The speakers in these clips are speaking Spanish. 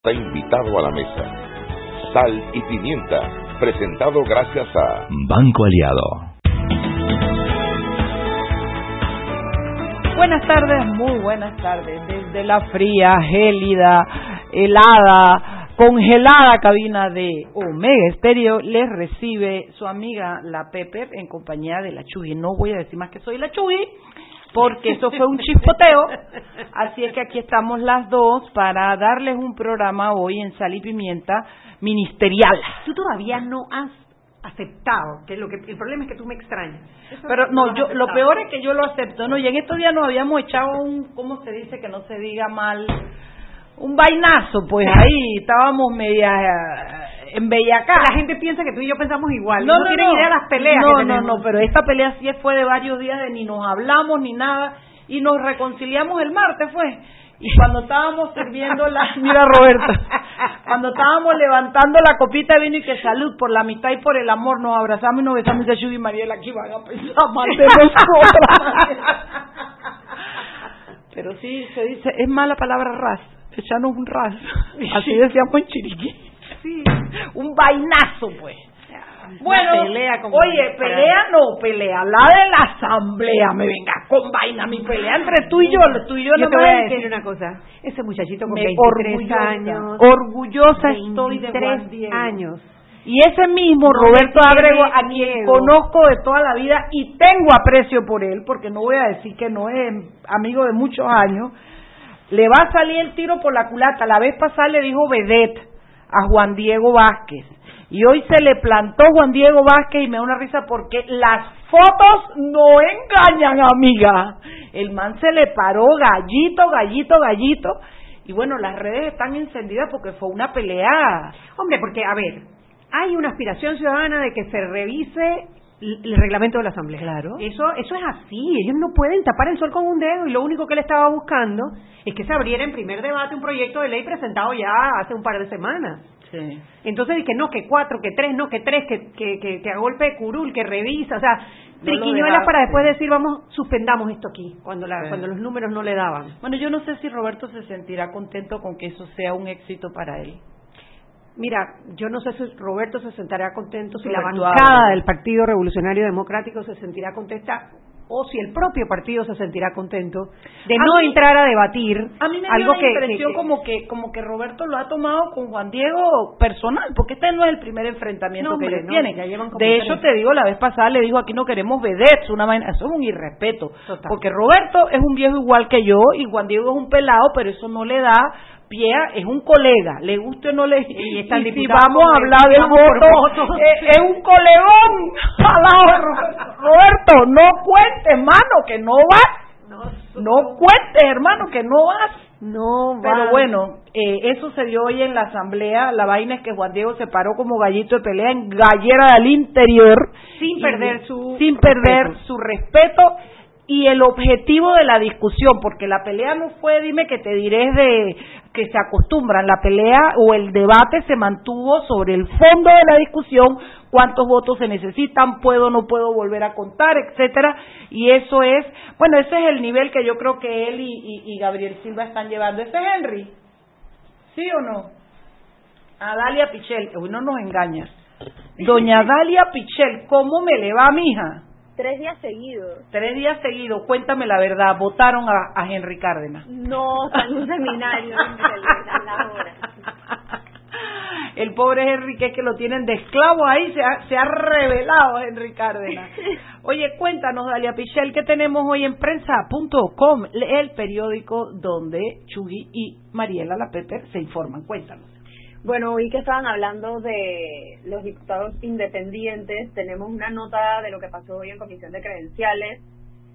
Está invitado a la mesa. Sal y pimienta, presentado gracias a Banco Aliado. Buenas tardes, muy buenas tardes. Desde la fría, gélida, helada, congelada cabina de Omega Estéreo les recibe su amiga la Pepe en compañía de la Chuy. No voy a decir más que soy la Chuy porque eso fue un chispoteo. Así es que aquí estamos las dos para darles un programa hoy en Sal y Pimienta ministerial. Tú todavía no has aceptado, que lo que el problema es que tú me extrañas. Pero no, yo lo peor es que yo lo acepto, ¿no? Y en estos días nos habíamos echado un, ¿cómo se dice? Que no se diga mal, un vainazo, pues ahí estábamos media en Bellacá. La gente piensa que tú y yo pensamos igual. No, no, tienen idea de las peleas. No, no, no, pero esta pelea sí fue de varios días de ni nos hablamos ni nada y nos reconciliamos el martes, fue. Y cuando estábamos sirviendo la, mira Roberto, cuando estábamos levantando la copita de vino y que salud por la mitad y por el amor, nos abrazamos y nos besamos y y Mariela aquí van a pensar mal de nosotros. Pero sí, se dice, es mala palabra ras, echarnos un ras, así decíamos en Chiriquí. Sí, un vainazo pues. Bueno, oye, pelea no, pelea, la de la asamblea, me venga con vaina, mi pelea entre tú y yo, tú y yo, yo te voy a decir una cosa, ese muchachito con 23 años, orgullosa estoy de 23 años, y ese mismo Roberto Abrego, a quien conozco de toda la vida y tengo aprecio por él, porque no voy a decir que no es amigo de muchos años, le va a salir el tiro por la culata. La vez pasada le dijo Vedette a Juan Diego Vázquez y hoy se le plantó Juan Diego Vázquez y me da una risa porque las fotos no engañan, amiga. El man se le paró gallito, gallito, gallito. Y bueno, las redes están encendidas porque fue una pelea. Hombre, porque, a ver, hay una aspiración ciudadana de que se revise el reglamento de la Asamblea. Claro. Eso, eso es así. Ellos no pueden tapar el sol con un dedo y lo único que él estaba buscando es que se abriera en primer debate un proyecto de ley presentado ya hace un par de semanas. Sí. Entonces que no, que cuatro, que tres, no, que tres, que, que, que, que a golpe de curul, que revisa, o sea, triquiñuelas para después decir, vamos, suspendamos esto aquí, cuando, la, cuando los números no le daban. Bueno, yo no sé si Roberto se sentirá contento con que eso sea un éxito para él. Mira, yo no sé si Roberto se sentirá contento, si la bancada del Partido Revolucionario Democrático se sentirá contenta o si el propio partido se sentirá contento de no entrar a debatir a mí me algo dio la impresión como que como que Roberto lo ha tomado con Juan Diego personal porque este no es el primer enfrentamiento que le tiene. de hecho te digo la vez pasada le dijo aquí no queremos vedettes una vaina eso es un irrespeto porque Roberto es un viejo igual que yo y Juan Diego es un pelado pero eso no le da pie es un colega, le guste o no le y, y si vamos a hablar del voto, eh, es un colegón. Roberto, no cuentes, hermano, que no vas. No, cuentes, hermano, que no vas. No, pero bueno, eh, eso se dio hoy en la asamblea. La vaina es que Juan Diego se paró como gallito de pelea en gallera del interior, sin perder su sin perder su respeto y el objetivo de la discusión, porque la pelea no fue, dime que te diré de que se acostumbran, la pelea o el debate se mantuvo sobre el fondo de la discusión, cuántos votos se necesitan, puedo no puedo volver a contar, etcétera, y eso es, bueno, ese es el nivel que yo creo que él y, y, Gabriel Silva están llevando. ¿Ese es Henry? ¿Sí o no? A Dalia Pichel, hoy no nos engaña. Doña Dalia Pichel, ¿cómo me le va, mija? Tres días seguidos. Tres días seguidos, cuéntame la verdad, ¿votaron a, Henry Cárdenas? No, en un seminario en la hora. El pobre Henry, que es que lo tienen de esclavo ahí, se ha, se ha revelado Henry Cárdenas. Oye, cuéntanos, Dalia Pichel, ¿qué tenemos hoy en prensa.com? El periódico donde Chugi y Mariela La Pepe se informan. Cuéntanos. Bueno, hoy que estaban hablando de los diputados independientes, tenemos una nota de lo que pasó hoy en Comisión de Credenciales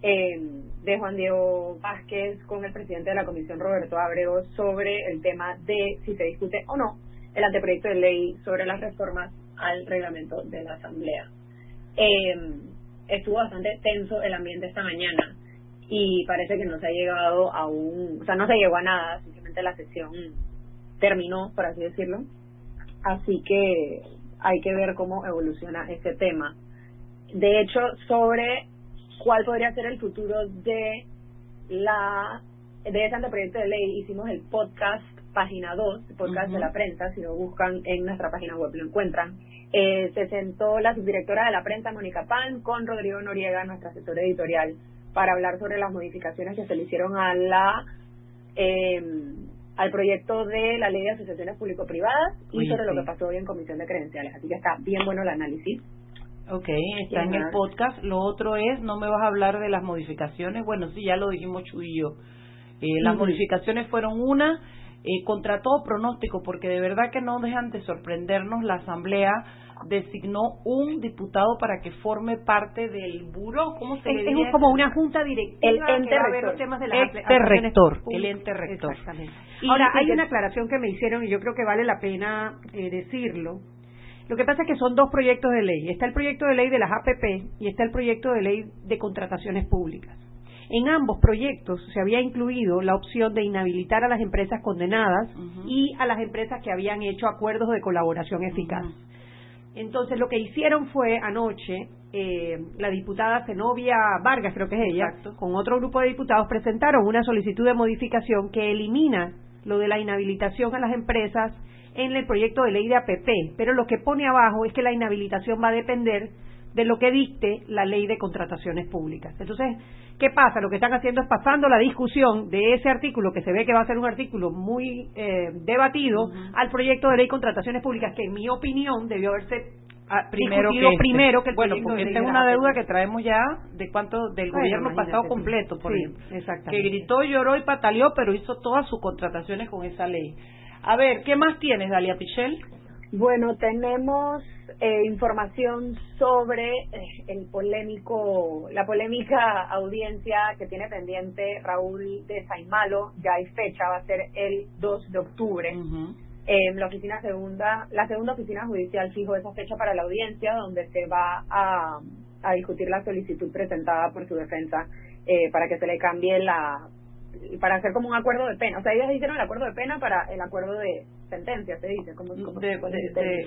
eh, de Juan Diego Vázquez con el presidente de la Comisión, Roberto Abrego, sobre el tema de si se discute o no el anteproyecto de ley sobre las reformas al reglamento de la Asamblea. Eh, estuvo bastante tenso el ambiente esta mañana y parece que no se ha llegado a un, o sea, no se llegó a nada, simplemente la sesión terminó, por así decirlo. Así que hay que ver cómo evoluciona este tema. De hecho, sobre cuál podría ser el futuro de la de ese anteproyecto de ley, hicimos el podcast página 2, podcast de la prensa, si lo buscan en nuestra página web lo encuentran. Eh, se sentó la subdirectora de la prensa, Mónica Pan, con Rodrigo Noriega, nuestro asesor editorial, para hablar sobre las modificaciones que se le hicieron a la eh, al proyecto de la ley de asociaciones público-privadas y sobre lo que pasó hoy en comisión de credenciales. Así que está bien bueno el análisis. Ok, está en el podcast. Lo otro es, no me vas a hablar de las modificaciones. Bueno, sí, ya lo dijimos Chu y yo. Eh, las modificaciones fueron una, eh, contra todo pronóstico, porque de verdad que no dejan de sorprendernos la Asamblea designó un diputado para que forme parte del buró, ¿cómo se es, Es como una junta directiva el ente rector. Los temas de ente rector, el ente rector. Ahora, hay una aclaración que me hicieron y yo creo que vale la pena eh, decirlo. Lo que pasa es que son dos proyectos de ley. Está el proyecto de ley de las APP y está el proyecto de ley de contrataciones públicas. En ambos proyectos se había incluido la opción de inhabilitar a las empresas condenadas y a las empresas que habían hecho acuerdos de colaboración eficaz. Entonces lo que hicieron fue anoche, eh, la diputada Zenobia Vargas, creo que es ella, con otro grupo de diputados presentaron una solicitud de modificación que elimina lo de la inhabilitación a las empresas en el proyecto de ley de APP, pero lo que pone abajo es que la inhabilitación va a depender de lo que dicte la ley de contrataciones públicas. Entonces, ¿qué pasa? Lo que están haciendo es pasando la discusión de ese artículo, que se ve que va a ser un artículo muy eh, debatido, al proyecto de ley de contrataciones públicas, que en mi opinión debió haberse ah, primero que este. primero que el bueno porque esta es una deuda que traemos ya de cuánto del gobierno pasado completo por ejemplo. que gritó lloró y pataleó pero hizo todas sus contrataciones con esa ley. A ver qué más tienes Dalia Pichel bueno tenemos eh, información sobre eh, el polémico, la polémica audiencia que tiene pendiente Raúl de Saimalo, ya hay fecha, va a ser el 2 de octubre. eh, la oficina segunda, la segunda oficina judicial fijó esa fecha para la audiencia, donde se va a, a discutir la solicitud presentada por su defensa eh, para que se le cambie la para hacer como un acuerdo de pena. O sea, ellos hicieron el acuerdo de pena para el acuerdo de sentencia, se dice. Como, como de,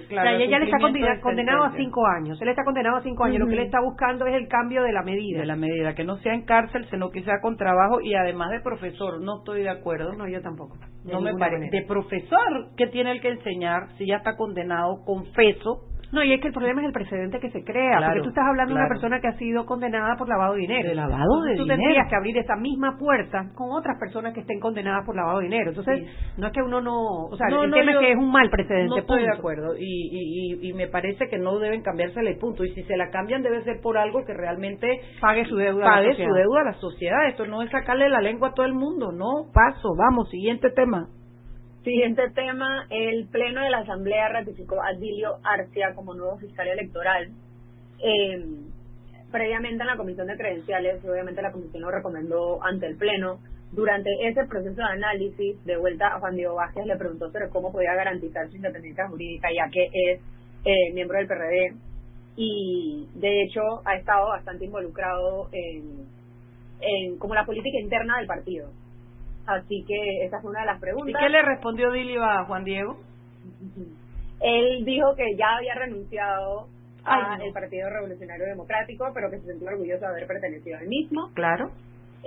claro, ella le está condenado a cinco años. Él está condenado a cinco años. Lo que él está buscando es el cambio de la medida. De la medida, que no sea en cárcel, sino que sea con trabajo y además de profesor. No estoy de acuerdo. No, yo tampoco. No me parece. De profesor, ¿qué tiene el que enseñar si ya está condenado, confeso? No, y es que el problema es el precedente que se crea, porque tú estás hablando de una persona que ha sido condenada por lavado de dinero. De lavado de tú dinero. tendrías que abrir esa misma puerta con otras personas que estén condenadas por lavado de dinero. Entonces, no es que uno no, o sea, el tema es que es un mal precedente. No estoy de acuerdo y, y, y, me parece que no deben cambiarse el punto y si se la cambian debe ser por algo que realmente pague su deuda pague su deuda a la sociedad. Esto no es sacarle la lengua a todo el mundo, no. Paso, vamos, siguiente tema. Siguiente tema, el Pleno de la Asamblea ratificó a Dilio Arcia como nuevo fiscal electoral. Eh, previamente en la Comisión de Credenciales, obviamente la Comisión lo recomendó ante el Pleno. Durante ese proceso de análisis, de vuelta a Juan Diego Vázquez le preguntó sobre cómo podía garantizar su independencia jurídica, ya que es eh, miembro del PRD y de hecho ha estado bastante involucrado en, en como la política interna del partido. Así que esa fue una de las preguntas. ¿Y qué le respondió Dilio a Juan Diego? Él dijo que ya había renunciado al Partido Revolucionario Democrático, pero que se sentía orgulloso de haber pertenecido al mismo. Claro.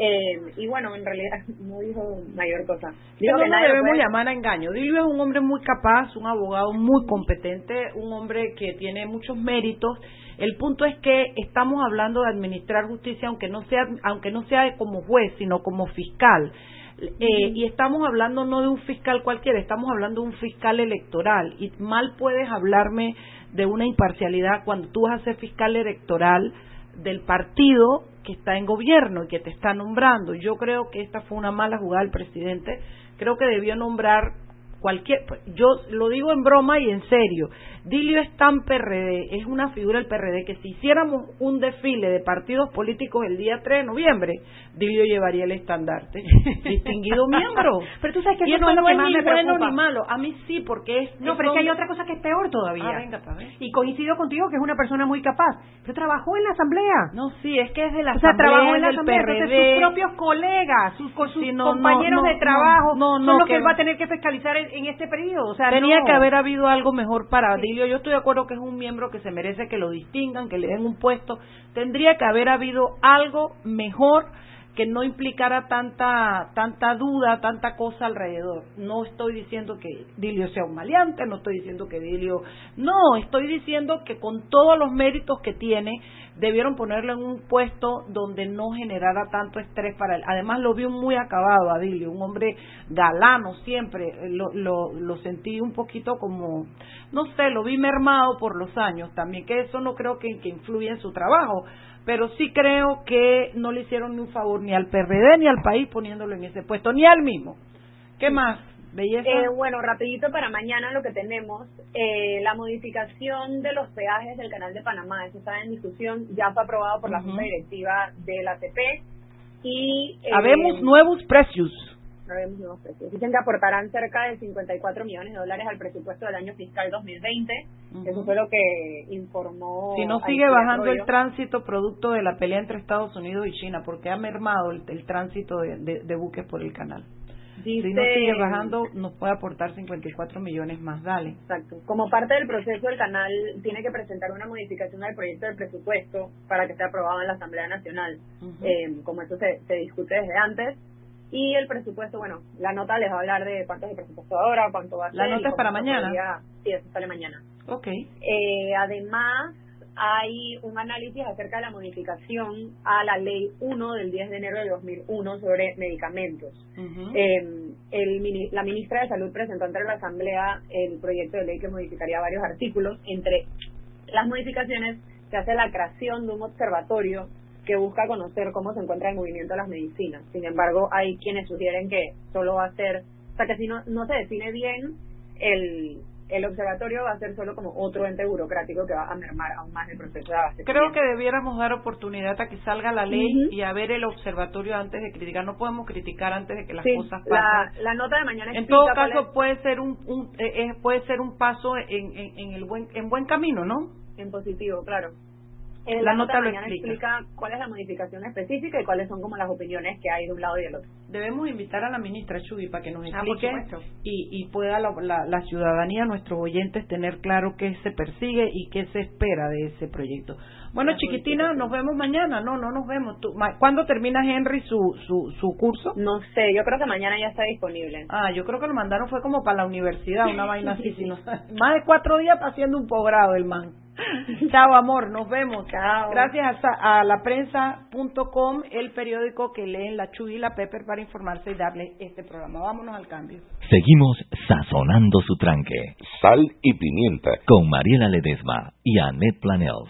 Eh, y bueno, en realidad no dijo mayor cosa. Dijo no que debemos llamar a engaño. Dilio es un hombre muy capaz, un abogado muy competente, un hombre que tiene muchos méritos. El punto es que estamos hablando de administrar justicia, aunque no sea, aunque no sea como juez, sino como fiscal. Eh, y estamos hablando no de un fiscal cualquiera, estamos hablando de un fiscal electoral. Y mal puedes hablarme de una imparcialidad cuando tú vas a ser fiscal electoral del partido que está en gobierno y que te está nombrando. Yo creo que esta fue una mala jugada del presidente. Creo que debió nombrar cualquier, pues, yo lo digo en broma y en serio, Dilio es tan PRD, es una figura del PRD que si hiciéramos un desfile de partidos políticos el día 3 de noviembre, Dilio llevaría el estandarte. Distinguido miembro. Pero tú sabes que y eso no, es, ni bueno ni malo. A mí sí, porque es. No, pero es que hay otra cosa que es peor todavía. Ah, venga, y coincido contigo que es una persona muy capaz. Pero trabajó en la asamblea. No, sí, es que es de la o sea, asamblea. trabajó en la asamblea. Entonces, sus propios colegas, sus, compañeros de trabajo, son los que él va a tener que fiscalizar en, este periodo. O sea, tenía que haber habido algo mejor para Dilio. Yo estoy de acuerdo que es un miembro que se merece que lo distingan, que le den un puesto. Tendría que haber habido algo mejor que no implicara tanta tanta duda, tanta cosa alrededor. No estoy diciendo que Dilio sea un maleante, no estoy diciendo que Dilio, no, estoy diciendo que con todos los méritos que tiene debieron ponerlo en un puesto donde no generara tanto estrés para él. Además lo vi muy acabado a Dilio, un hombre galano siempre, lo, lo, lo sentí un poquito como, no sé, lo vi mermado por los años también, que eso no creo que, que influya en su trabajo, pero sí creo que no le hicieron ni un favor ni al PRD ni al país poniéndolo en ese puesto, ni al mismo. ¿Qué más? Belleza. Eh, bueno, rapidito para mañana lo que tenemos, eh, la modificación de los peajes del Canal de Panamá, eso está en discusión, ya fue aprobado por la Junta Directiva de la ATP y... Eh, Habemos nuevos precios. Habemos nuevos precios. Dicen que aportarán cerca de 54 millones de dólares al presupuesto del año fiscal 2020. Eso fue lo que informó... Si no sigue bajando el tránsito producto de la pelea entre Estados Unidos y China, porque ha mermado el, tránsito de buques por el canal si no sigue bajando, nos puede aportar 54 millones más, dale. Exacto. Como parte del proceso, el canal tiene que presentar una modificación al proyecto de presupuesto para que sea aprobado en la Asamblea Nacional. eh, como eso se, se discute desde antes. Y el presupuesto, bueno, la nota les va a hablar de cuánto es el presupuesto ahora, cuánto va a ser. ¿La nota es para mañana? sí, eso sale mañana. Ok. Eh, además, hay un análisis acerca de la modificación a la Ley 1 del 10 de enero de 2001 sobre medicamentos. eh, el, la ministra de Salud presentó ante la Asamblea el proyecto de ley que modificaría varios artículos. Entre las modificaciones se hace la creación de un observatorio que busca conocer cómo se encuentra el movimiento de las medicinas. Sin embargo, hay quienes sugieren que solo va a ser, o sea, que si no, no se define bien el, el observatorio va a ser solo como otro ente burocrático que va a mermar aún más el proceso de abastecimiento. Creo que debiéramos dar oportunidad a que salga la ley y a ver el observatorio antes de criticar. No podemos criticar antes de que las cosas pasen. La, la nota de mañana En todo caso puede ser un, un eh, eh, puede ser un paso en, en, en el buen en buen camino, ¿no? En positivo, claro la, nota, mañana explica. cuál es la modificación específica y cuáles son como las opiniones que hay de un lado y del otro. Debemos invitar a la ministra Chubi para que nos ah, explique y, y pueda la, la, ciudadanía, nuestros oyentes, tener claro qué se persigue y qué se espera de ese proyecto. Bueno, chiquitina, nos vemos mañana. No, no nos vemos. ¿Tú, ¿Cuándo termina Henry su, su, su curso? No sé, yo creo que mañana ya está disponible. Ah, yo creo que lo mandaron fue como para la universidad, una vaina así. sino, más de cuatro días haciendo un posgrado el man. Chao, amor, nos vemos. Chao. Gracias a, la prensa.com, el periódico que leen la Chu y la Pepper para informarse y darle este programa. Vámonos al cambio. Seguimos sazonando su tranque. Sal y pimienta. Con Mariela Ledesma y Annette Planels.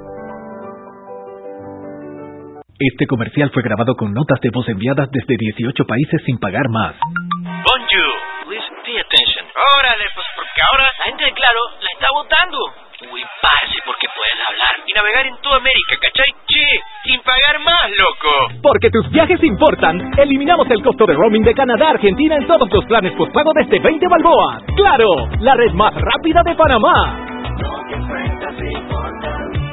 Este comercial fue grabado con notas de voz enviadas desde 18 países sin pagar más. Bonjour, please pay attention. Órale, pues porque ahora la gente de Claro la está votando. Uy, parce, porque puedes hablar y navegar en toda América, ¿cachai? Che, sin pagar más, loco. Porque tus viajes importan, eliminamos el costo de roaming de Canadá a Argentina en todos los planes postpago desde 20 balboas. ¡Claro! La red más rápida de Panamá.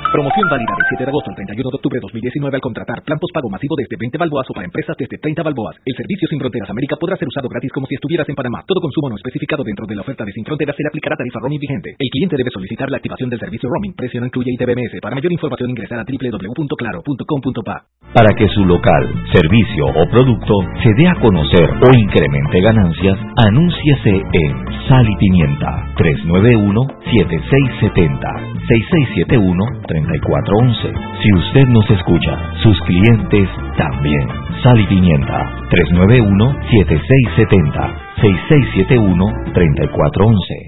Promoción válida del 7 de agosto al 31 de octubre de 2019 al contratar plan pago masivo desde 20 balboas o para empresas desde 30 balboas. El servicio Sin Fronteras América podrá ser usado gratis como si estuvieras en Panamá. Todo consumo no especificado dentro de la oferta de Sin Fronteras se le aplicará tarifa roaming vigente. El cliente debe solicitar la activación del servicio roaming. Precio no incluye ITBMS. Para mayor información ingresar a www.claro.com.pa. Para que su local, servicio o producto se dé a conocer o incremente ganancias, anúnciase en Sal y Pimienta 391 7670 6671 3411. Si usted nos escucha, sus clientes también. Sal y Pimienta 391-7670-6671-3411.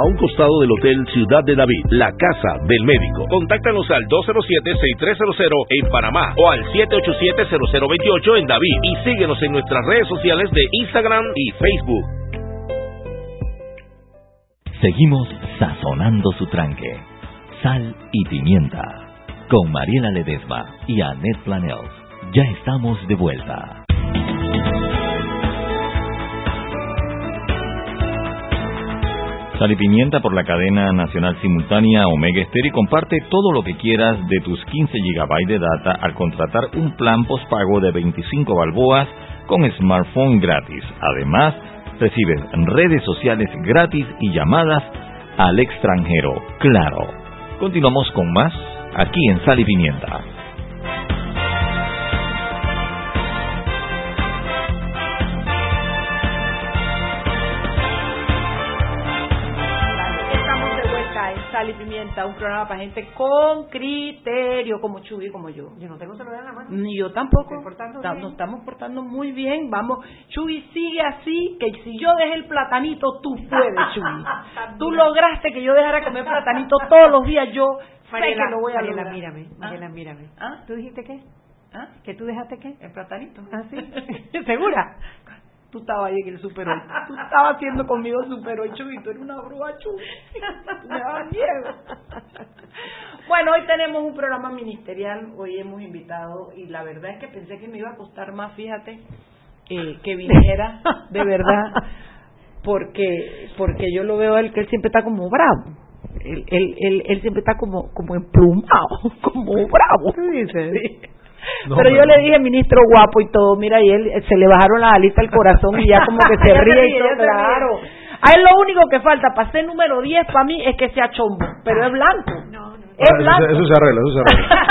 a un costado del Hotel Ciudad de David, la casa del médico. Contáctanos al 207-6300 en Panamá o al 787-0028 en David y síguenos en nuestras redes sociales de Instagram y Facebook. Seguimos sazonando su tranque. Sal y pimienta. Con Mariela Ledesma y Annette Planels. Ya estamos de vuelta. Sal y Pimienta por la cadena nacional simultánea Omega Stereo y comparte todo lo que quieras de tus 15 GB de data al contratar un plan postpago de 25 balboas con smartphone gratis. Además, recibes redes sociales gratis y llamadas al extranjero. Claro. Continuamos con más aquí en Sal y Pimienta. Pimienta, un programa para gente con criterio, como Chuy como yo. Yo no tengo celular en la mano. Ni yo tampoco. Nos estamos portando muy bien. Vamos, Chuy, sigue así, que si yo dejé el platanito, tú puedes, Chuy. tú lograste que yo dejara comer platanito todos los días. Yo sé que lo voy a Mariela, lograr. mírame, Mariela, ¿Ah? mírame. ¿Ah? ¿Tú dijiste qué? ¿Ah? ¿Que tú dejaste qué? El platanito. ¿Ah, sí? ¿Segura? Tú estabas ahí en el Super 8. Tú estabas haciendo conmigo Super 8 y tú eres una bruja Chuy. Tú me dabas miedo. Bueno, hoy tenemos un programa ministerial. Hoy hemos invitado y la verdad es que pensé que me iba a costar más, fíjate, eh, que viniera, de verdad, porque porque yo lo veo a él que él siempre está como bravo. Él, él, él, él siempre está como como emplumado, como bravo. ¿Qué dices? Sí. Pero yo le dije, ministro guapo y todo, mira, y él se le bajaron las alitas al corazón y ya como que se ríe y todo, claro. A él lo único que falta para ser número 10 para mí es que sea chombo, pero es blanco. No, no. Es Ah, blanco. eso, eso se arregla, eso se arregla.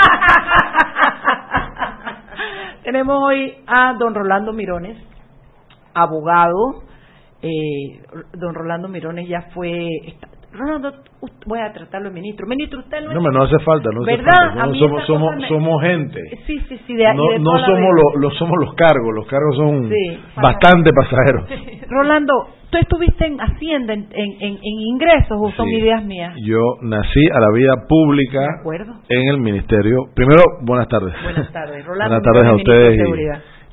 Tenemos hoy a don Rolando Mirones, abogado. Eh, don Rolando Mirones ya fue. Ust- voy a tratarlo de ministro. Ministro, usted no. No, no hace falta, no hace ¿Verdad? falta. No, somos, esa somos, cosa me- somos gente. Sí, sí, sí. De, no de no somos los, somos los cargos, los cargos son Sí. bastante pasajeros. Rolando, ¿tú estuviste en Hacienda en, en, en- en ingresos o son Sí. ideas mías? Yo nací a la vida pública De acuerdo. en el ministerio. Primero, buenas tardes. Buenas tardes, Rolando. buenas tardes a ustedes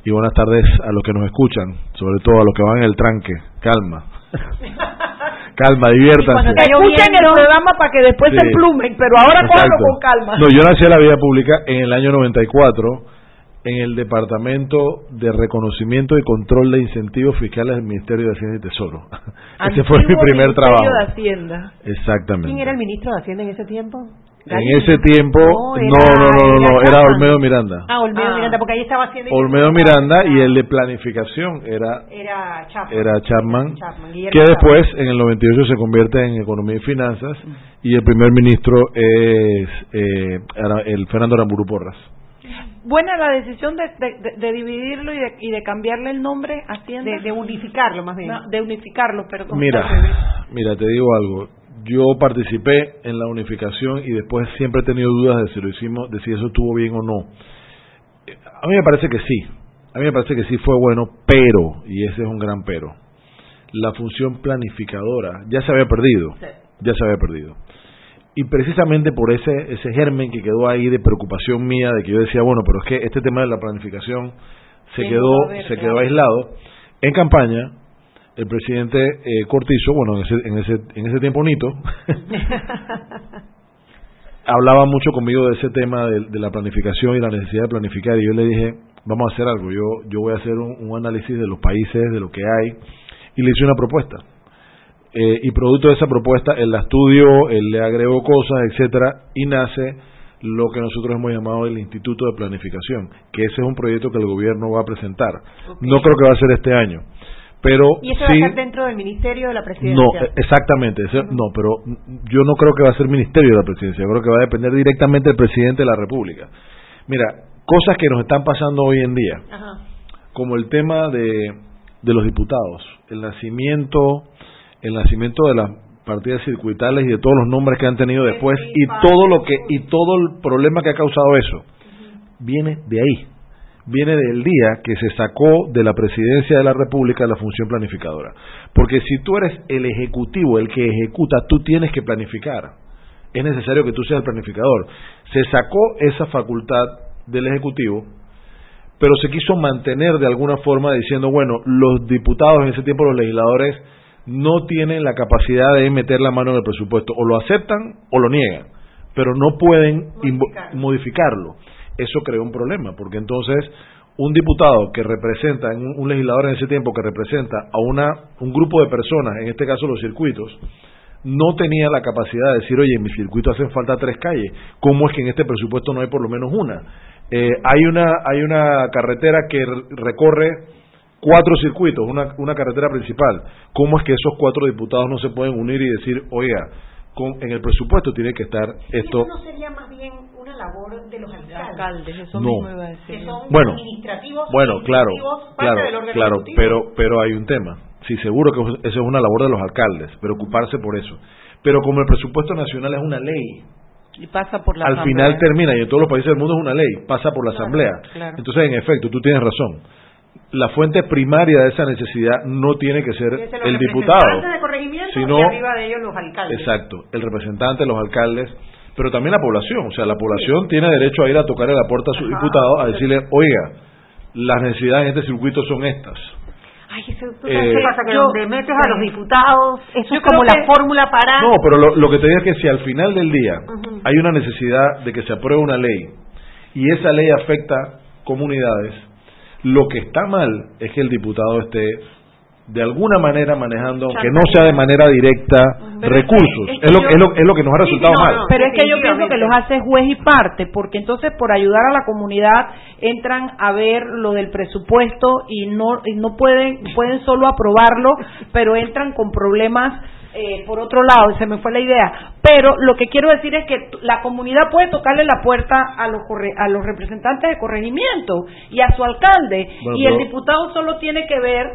y buenas tardes a los que nos escuchan, sobre todo a los que van en el tranque. Calma. Calma, diviértanse. Escuchen el programa para que después Sí. se plumen, pero ahora Exacto. con calma. No, yo nací a la vida pública en el año 94 en el Departamento de Reconocimiento y Control de Incentivos Fiscales del Ministerio de Hacienda y Tesoro. Ese fue mi primer Ministerio trabajo. de Hacienda. Exactamente. ¿Quién era el ministro de Hacienda en ese tiempo? En ese tiempo, No, no, era- no, no, no, no, era. Olmedo Miranda. Ah, Olmedo Ah. Miranda, porque ahí estaba Hacienda. y Olmedo. Miranda y el de planificación era Era Chapman. era Chapman, que Chapman. después en el 98 se convierte en Economía y Finanzas y el primer ministro es eh, era el Fernando Aramburu Porras. Buena la decisión de, de, dividirlo y de, y de cambiarle el nombre a Hacienda. De, de unificarlo, más bien. No, de unificarlo, perdón. Mira, mira, te digo algo. Yo participé en la unificación y después siempre he tenido dudas de si lo hicimos, de si eso estuvo bien o no. A mí me parece que sí. A mí me parece que sí fue bueno, pero, y ese es un gran pero, la función planificadora ya se había perdido. Ya se había perdido. Y precisamente por ese, ese germen que quedó ahí de preocupación mía, de que yo decía, bueno, pero es que este tema de la planificación se Sí, quedó, ver, se quedó aislado. En campaña, el presidente eh, Cortizo, bueno, en ese, en ese, en ese tiempo Nito, hablaba mucho conmigo de ese tema de, de la planificación y la necesidad de planificar y yo le dije, vamos a hacer algo, yo, yo voy a hacer un, un análisis de los países, de lo que hay y le hice una propuesta. Eh, y producto de esa propuesta, él la estudió, él le agregó cosas, etcétera, y nace lo que nosotros hemos llamado el Instituto de Planificación, que ese es un proyecto que el gobierno va a presentar. No creo que va a ser este año, pero y eso va a estar dentro del ministerio de la presidencia no exactamente no pero yo no creo que va a ser ministerio de la presidencia yo creo que va a depender directamente del presidente de la república. Mira cosas que nos están pasando hoy en día como el tema de de los diputados el nacimiento el nacimiento de las partidas circuitales y de todos los nombres que han tenido después y todo lo que y todo el problema que ha causado eso viene de ahí viene del día que se sacó de la presidencia de la República la función planificadora. Porque si tú eres el ejecutivo, el que ejecuta, tú tienes que planificar. Es necesario que tú seas el planificador. Se sacó esa facultad del ejecutivo, pero se quiso mantener de alguna forma diciendo, bueno, los diputados en ese tiempo, los legisladores, no tienen la capacidad de meter la mano en el presupuesto. O lo aceptan o lo niegan, pero no pueden modificarlo eso creó un problema, porque entonces un diputado que representa, un legislador en ese tiempo que representa a una, un grupo de personas, en este caso los circuitos, no tenía la capacidad de decir, oye, en mi circuito hacen falta tres calles, ¿cómo es que en este presupuesto no hay por lo menos una? Eh, hay una hay una carretera que recorre cuatro circuitos, una, una carretera principal. ¿Cómo es que esos cuatro diputados no se pueden unir y decir, oiga, con, en el presupuesto tiene que estar esto? ¿Eso no sería más bien labor de los alcaldes. eso no. mismo iba a decir. Que son bueno, administrativos, bueno, claro, claro, claro, pero pero hay un tema. Sí, seguro que eso es una labor de los alcaldes, preocuparse por eso. Pero como el presupuesto nacional es una ley, y pasa por la al final termina y en todos los países del mundo es una ley, pasa por la asamblea. Entonces, en efecto, tú tienes razón. La fuente primaria de esa necesidad no tiene que ser el diputado, sino arriba de ellos los alcaldes. Exacto, el representante, los alcaldes pero también la población. O sea, la población tiene derecho a ir a tocar en la puerta a su diputado a decirle, oiga, las necesidades en este circuito son estas. Ay, eso eh, pasa que donde metes a los diputados, eso es como la fórmula para... No, pero lo, que te digo es que si al final del día hay una necesidad de que se apruebe una ley y esa ley afecta comunidades, lo que está mal es que el diputado esté de alguna manera manejando, aunque no sea de manera directa, recursos. Es, lo, es, lo, es, lo, que nos ha resultado mal. pero es que yo pienso que los hace juez y parte, porque entonces por ayudar a la comunidad entran a ver lo del presupuesto y no, y no pueden, pueden solo aprobarlo, pero entran con problemas eh, por otro lado, se me fue la idea. Pero lo que quiero decir es que la comunidad puede tocarle la puerta a los, a los representantes de corregimiento y a su alcalde, y el diputado solo tiene que ver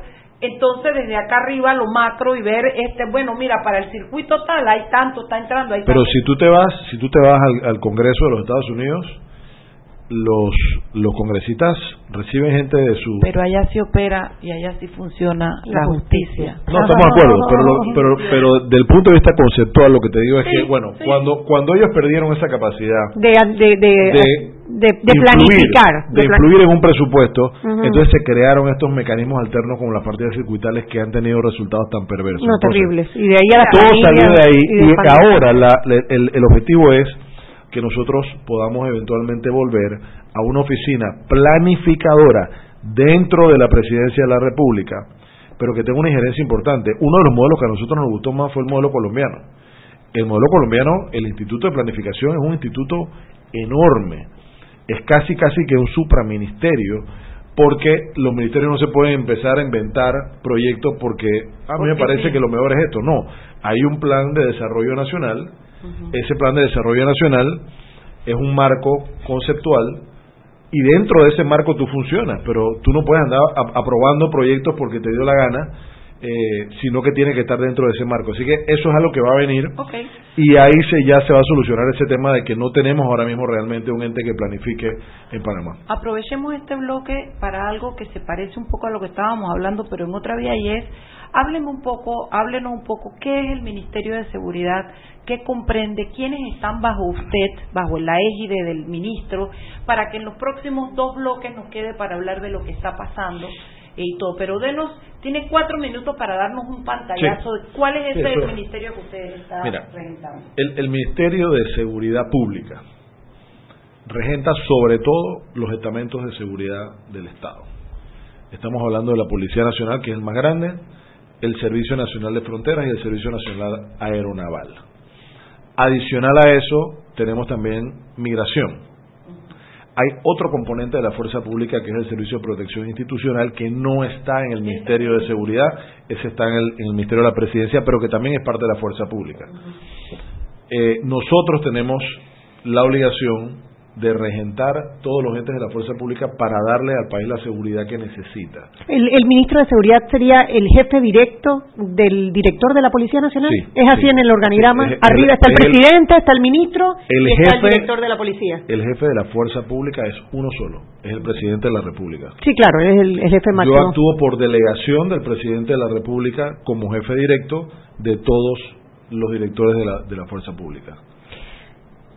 entonces desde acá arriba lo macro y ver este bueno mira para el circuito tal hay tanto está entrando hay pero si tú te vas si tú te vas al, Congreso de los Estados Unidos los los congresistas reciben gente de su pero allá sí opera y allá sí funciona la, justicia no estamos de acuerdo pero pero pero del punto de vista conceptual lo que te digo es que bueno cuando cuando ellos perdieron esa capacidad de, de de, planificar. De, influir en un presupuesto. Entonces se crearon estos mecanismos alternos como las partidas circuitales que han tenido resultados tan perversos. No, terribles. Y de ahí a la Todo salió de ahí. Y, ahora la, el, el objetivo es que nosotros podamos eventualmente volver a una oficina planificadora dentro de la presidencia de la República, pero que tenga una injerencia importante. Uno de los modelos que a nosotros nos gustó más fue el modelo colombiano. El modelo colombiano, el Instituto de Planificación es un instituto enorme es casi casi que un supraministerio porque los ministerios no se pueden empezar a inventar proyectos porque a mí me parece que lo mejor es esto. No, hay un plan de desarrollo nacional, ese plan de desarrollo nacional es un marco conceptual y dentro de ese marco tú funcionas, pero tú no puedes andar aprobando proyectos porque te dio la gana eh, sino que tiene que estar dentro de ese marco. Así que eso es algo que va a venir y ahí se, ya se va a solucionar ese tema de que no tenemos ahora mismo realmente un ente que planifique en Panamá. Aprovechemos este bloque para algo que se parece un poco a lo que estábamos hablando, pero en otra vía y es, háblenos un poco, háblenos un poco qué es el Ministerio de Seguridad, qué comprende, quiénes están bajo usted, bajo la égide del ministro, para que en los próximos dos bloques nos quede para hablar de lo que está pasando y todo. Pero denos, tiene cuatro minutos para darnos un pantallazo de cuál es ese ministerio que usted está regentando. El, el Ministerio de Seguridad Pública regenta sobre todo los estamentos de seguridad del Estado. Estamos hablando de la Policía Nacional, que es el más grande, el Servicio Nacional de Fronteras y el Servicio Nacional Aeronaval. Adicional a eso, tenemos también migración. hay otro componente de la fuerza pública que es el Servicio de Protección Institucional que no está en el Ministerio de Seguridad, ese está en el, Ministerio de la Presidencia, pero que también es parte de la fuerza pública. Eh, nosotros tenemos la obligación de regentar todos los entes de la fuerza pública para darle al país la seguridad que necesita. ¿El, ministro de Seguridad sería el jefe directo del director de la Policía Nacional? ¿Es así en el organigrama? Arriba está el, presidente, está el ministro y está el director de la policía. El jefe de la fuerza pública es uno solo, es el presidente de la República. Sí, claro, es el, jefe máximo. Yo actúo por delegación del presidente de la República como jefe directo de todos los directores de la, de la fuerza pública.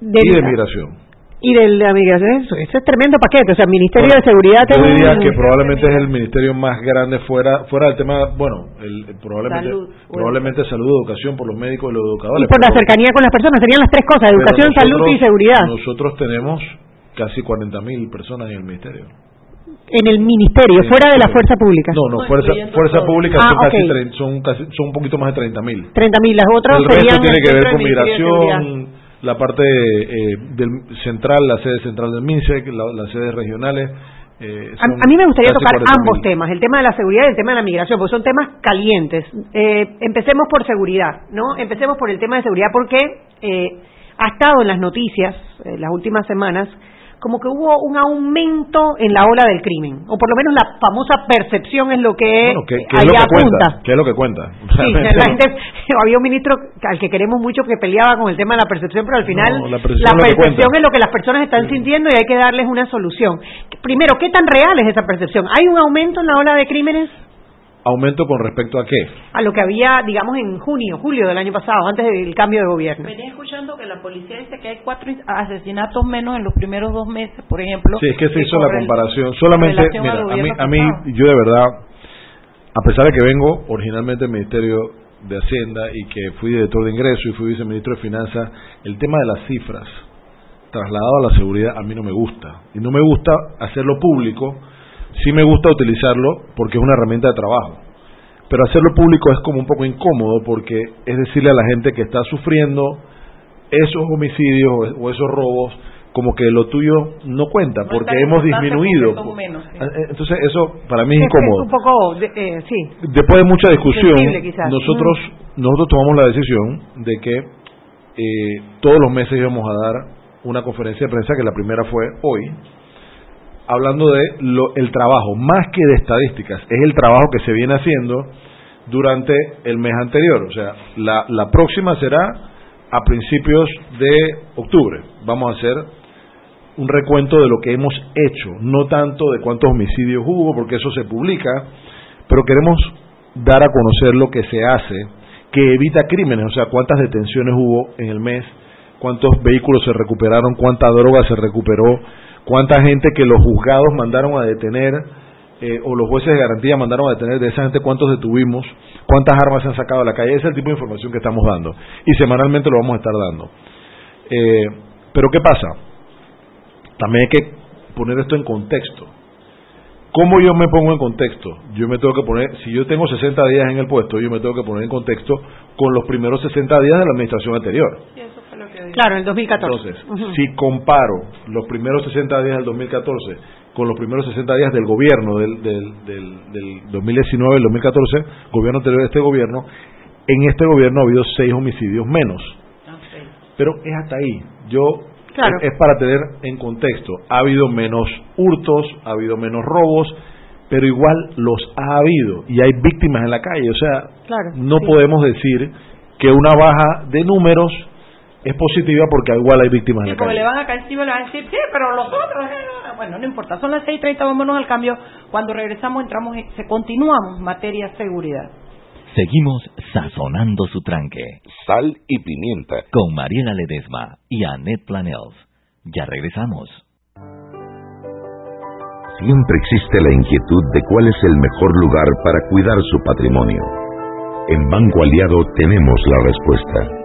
y de migración y de la migración, eso, ese es tremendo paquete, o sea, el Ministerio de Seguridad... Yo diría que probablemente es el ministerio más grande fuera fuera del tema, bueno, el, probablemente salud, probablemente salud, educación por los médicos y los educadores. Y por la cercanía con las personas, serían las tres cosas, educación, salud y seguridad. Nosotros tenemos casi 40.000 personas en el ministerio. En el ministerio, fuera de la fuerza pública. No, no, fuerza, fuerza pública ah, son, casi son, casi, son un poquito más de 30.000. 30.000, las otras El resto tiene que ver con migración la parte eh, del central, la sede central del MINSEC, las sedes regionales. Eh, a, mí me gustaría tocar ambos temas, el tema de la seguridad y el tema de la migración, porque son temas calientes. Eh, empecemos por seguridad, ¿no? Empecemos por el tema de seguridad porque ha estado en las noticias las últimas semanas como que hubo un aumento en la ola del crimen, o por lo menos la famosa percepción es lo que, bueno, ¿qué, es lo que Cuenta? ¿Qué es lo que cuenta? Sí, la gente, había un ministro al que queremos mucho que peleaba con el tema de la percepción, pero al final la percepción, es lo que las personas están sintiendo y hay que darles una solución. Primero, ¿qué tan real es esa percepción? ¿Hay un aumento en la ola de crímenes? ¿Aumento con respecto a qué? A lo que había, digamos, en junio, julio del año pasado, antes del cambio de gobierno. Venía escuchando que la policía dice que hay cuatro asesinatos menos en los primeros dos meses, por ejemplo. Sí, es que se hizo la comparación. Solamente, mira, a mí, a mí, yo de verdad, a pesar de que vengo originalmente del Ministerio de Hacienda y que fui director de ingreso y fui viceministro de Finanzas, el tema de las cifras trasladado a la seguridad a mí no me gusta. Y no me gusta hacerlo público sí me gusta utilizarlo porque es una herramienta de trabajo. Pero hacerlo público es como un poco incómodo porque es decirle a la gente que está sufriendo esos homicidios o esos robos como que lo tuyo no cuenta porque hemos disminuido. Ah, entonces eso para mí es incómodo. un poco, eh, sí. Después de mucha discusión, nosotros nosotros tomamos la decisión de que eh, todos los meses íbamos a dar una conferencia de prensa que la primera fue hoy hablando de lo, el trabajo, más que de estadísticas, es el trabajo que se viene haciendo durante el mes anterior. O sea, la, la próxima será a principios de octubre. Vamos a hacer un recuento de lo que hemos hecho, no tanto de cuántos homicidios hubo, porque eso se publica, pero queremos dar a conocer lo que se hace que evita crímenes, o sea, cuántas detenciones hubo en el mes, cuántos vehículos se recuperaron, cuánta droga se recuperó, cuánta gente que los juzgados mandaron a detener eh, o los jueces de garantía mandaron a detener de esa gente, cuántos detuvimos, cuántas armas se han sacado a la calle, ese es el tipo de información que estamos dando y semanalmente lo vamos a estar dando. Eh, pero ¿qué pasa? También hay que poner esto en contexto. ¿Cómo yo me pongo en contexto? Yo me tengo que poner, si yo tengo 60 días en el puesto, yo me tengo que poner en contexto con los primeros 60 días de la administración anterior. Claro, en el 2014. Entonces, si comparo los primeros 60 días del 2014 con los primeros 60 días del gobierno del, del, del, del 2019 el 2014, gobierno anterior de este gobierno, en este gobierno ha habido seis homicidios menos. Pero es hasta ahí. Yo es, para tener en contexto. Ha habido menos hurtos, ha habido menos robos, pero igual los ha habido y hay víctimas en la calle. O sea, no podemos decir que una baja de números es positiva porque igual hay víctimas en la calle. le van a caer le van a decir, sí, pero los otros, eh, bueno, no importa, son las 6.30, vámonos al cambio. Cuando regresamos entramos, se continuamos materia seguridad. Seguimos sazonando su tranque. Sal y pimienta. Con Mariela Ledesma y Annette Planels. Ya regresamos. Siempre existe la inquietud de cuál es el mejor lugar para cuidar su patrimonio. En Banco Aliado tenemos la respuesta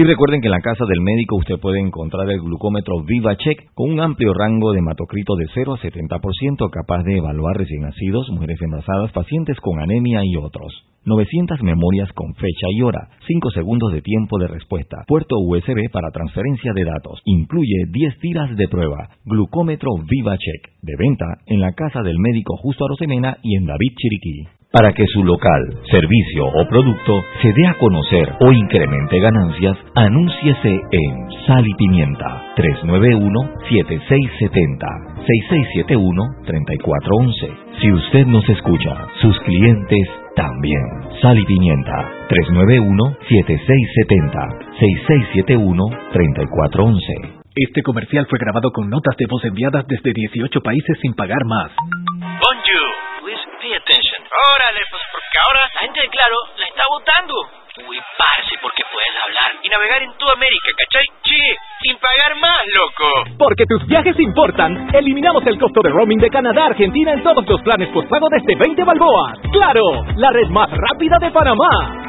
Y recuerden que en la casa del médico usted puede encontrar el glucómetro VivaCheck con un amplio rango de hematocrito de 0 a 70% capaz de evaluar recién nacidos, mujeres embarazadas, pacientes con anemia y otros. 900 memorias con fecha y hora, 5 segundos de tiempo de respuesta, puerto USB para transferencia de datos, incluye 10 tiras de prueba, glucómetro VivaCheck, de venta en la casa del médico Justo Arosemena y en David Chiriquí. Para que su local, servicio o producto se dé a conocer o incremente ganancias, anúnciese en Sal y Pimienta. 391-7670-6671-3411. Si usted nos escucha, sus clientes también. Sal y Pimienta 391-7670-6671-3411. Este comercial fue grabado con notas de voz enviadas desde 18 países sin pagar más. Bonjour. Pay attention. Órale, pues porque ahora la gente de Claro la está votando. Uy, parce, porque puedes hablar y navegar en toda América, ¿cachai? Che, sin pagar más, loco. Porque tus viajes importan, eliminamos el costo de roaming de Canadá a Argentina en todos los planes pago desde 20 balboas. ¡Claro! La red más rápida de Panamá.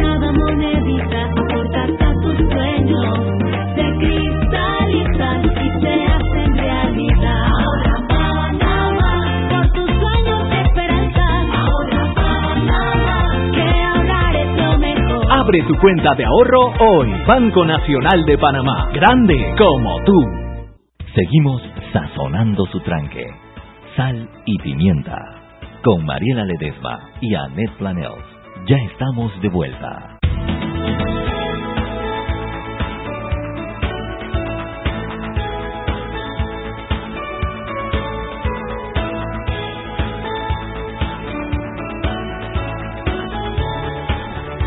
Abre tu cuenta de ahorro hoy. Banco Nacional de Panamá. Grande como tú. Seguimos sazonando su tranque. Sal y pimienta. Con Mariela Ledesma y Annette Planels. Ya estamos de vuelta.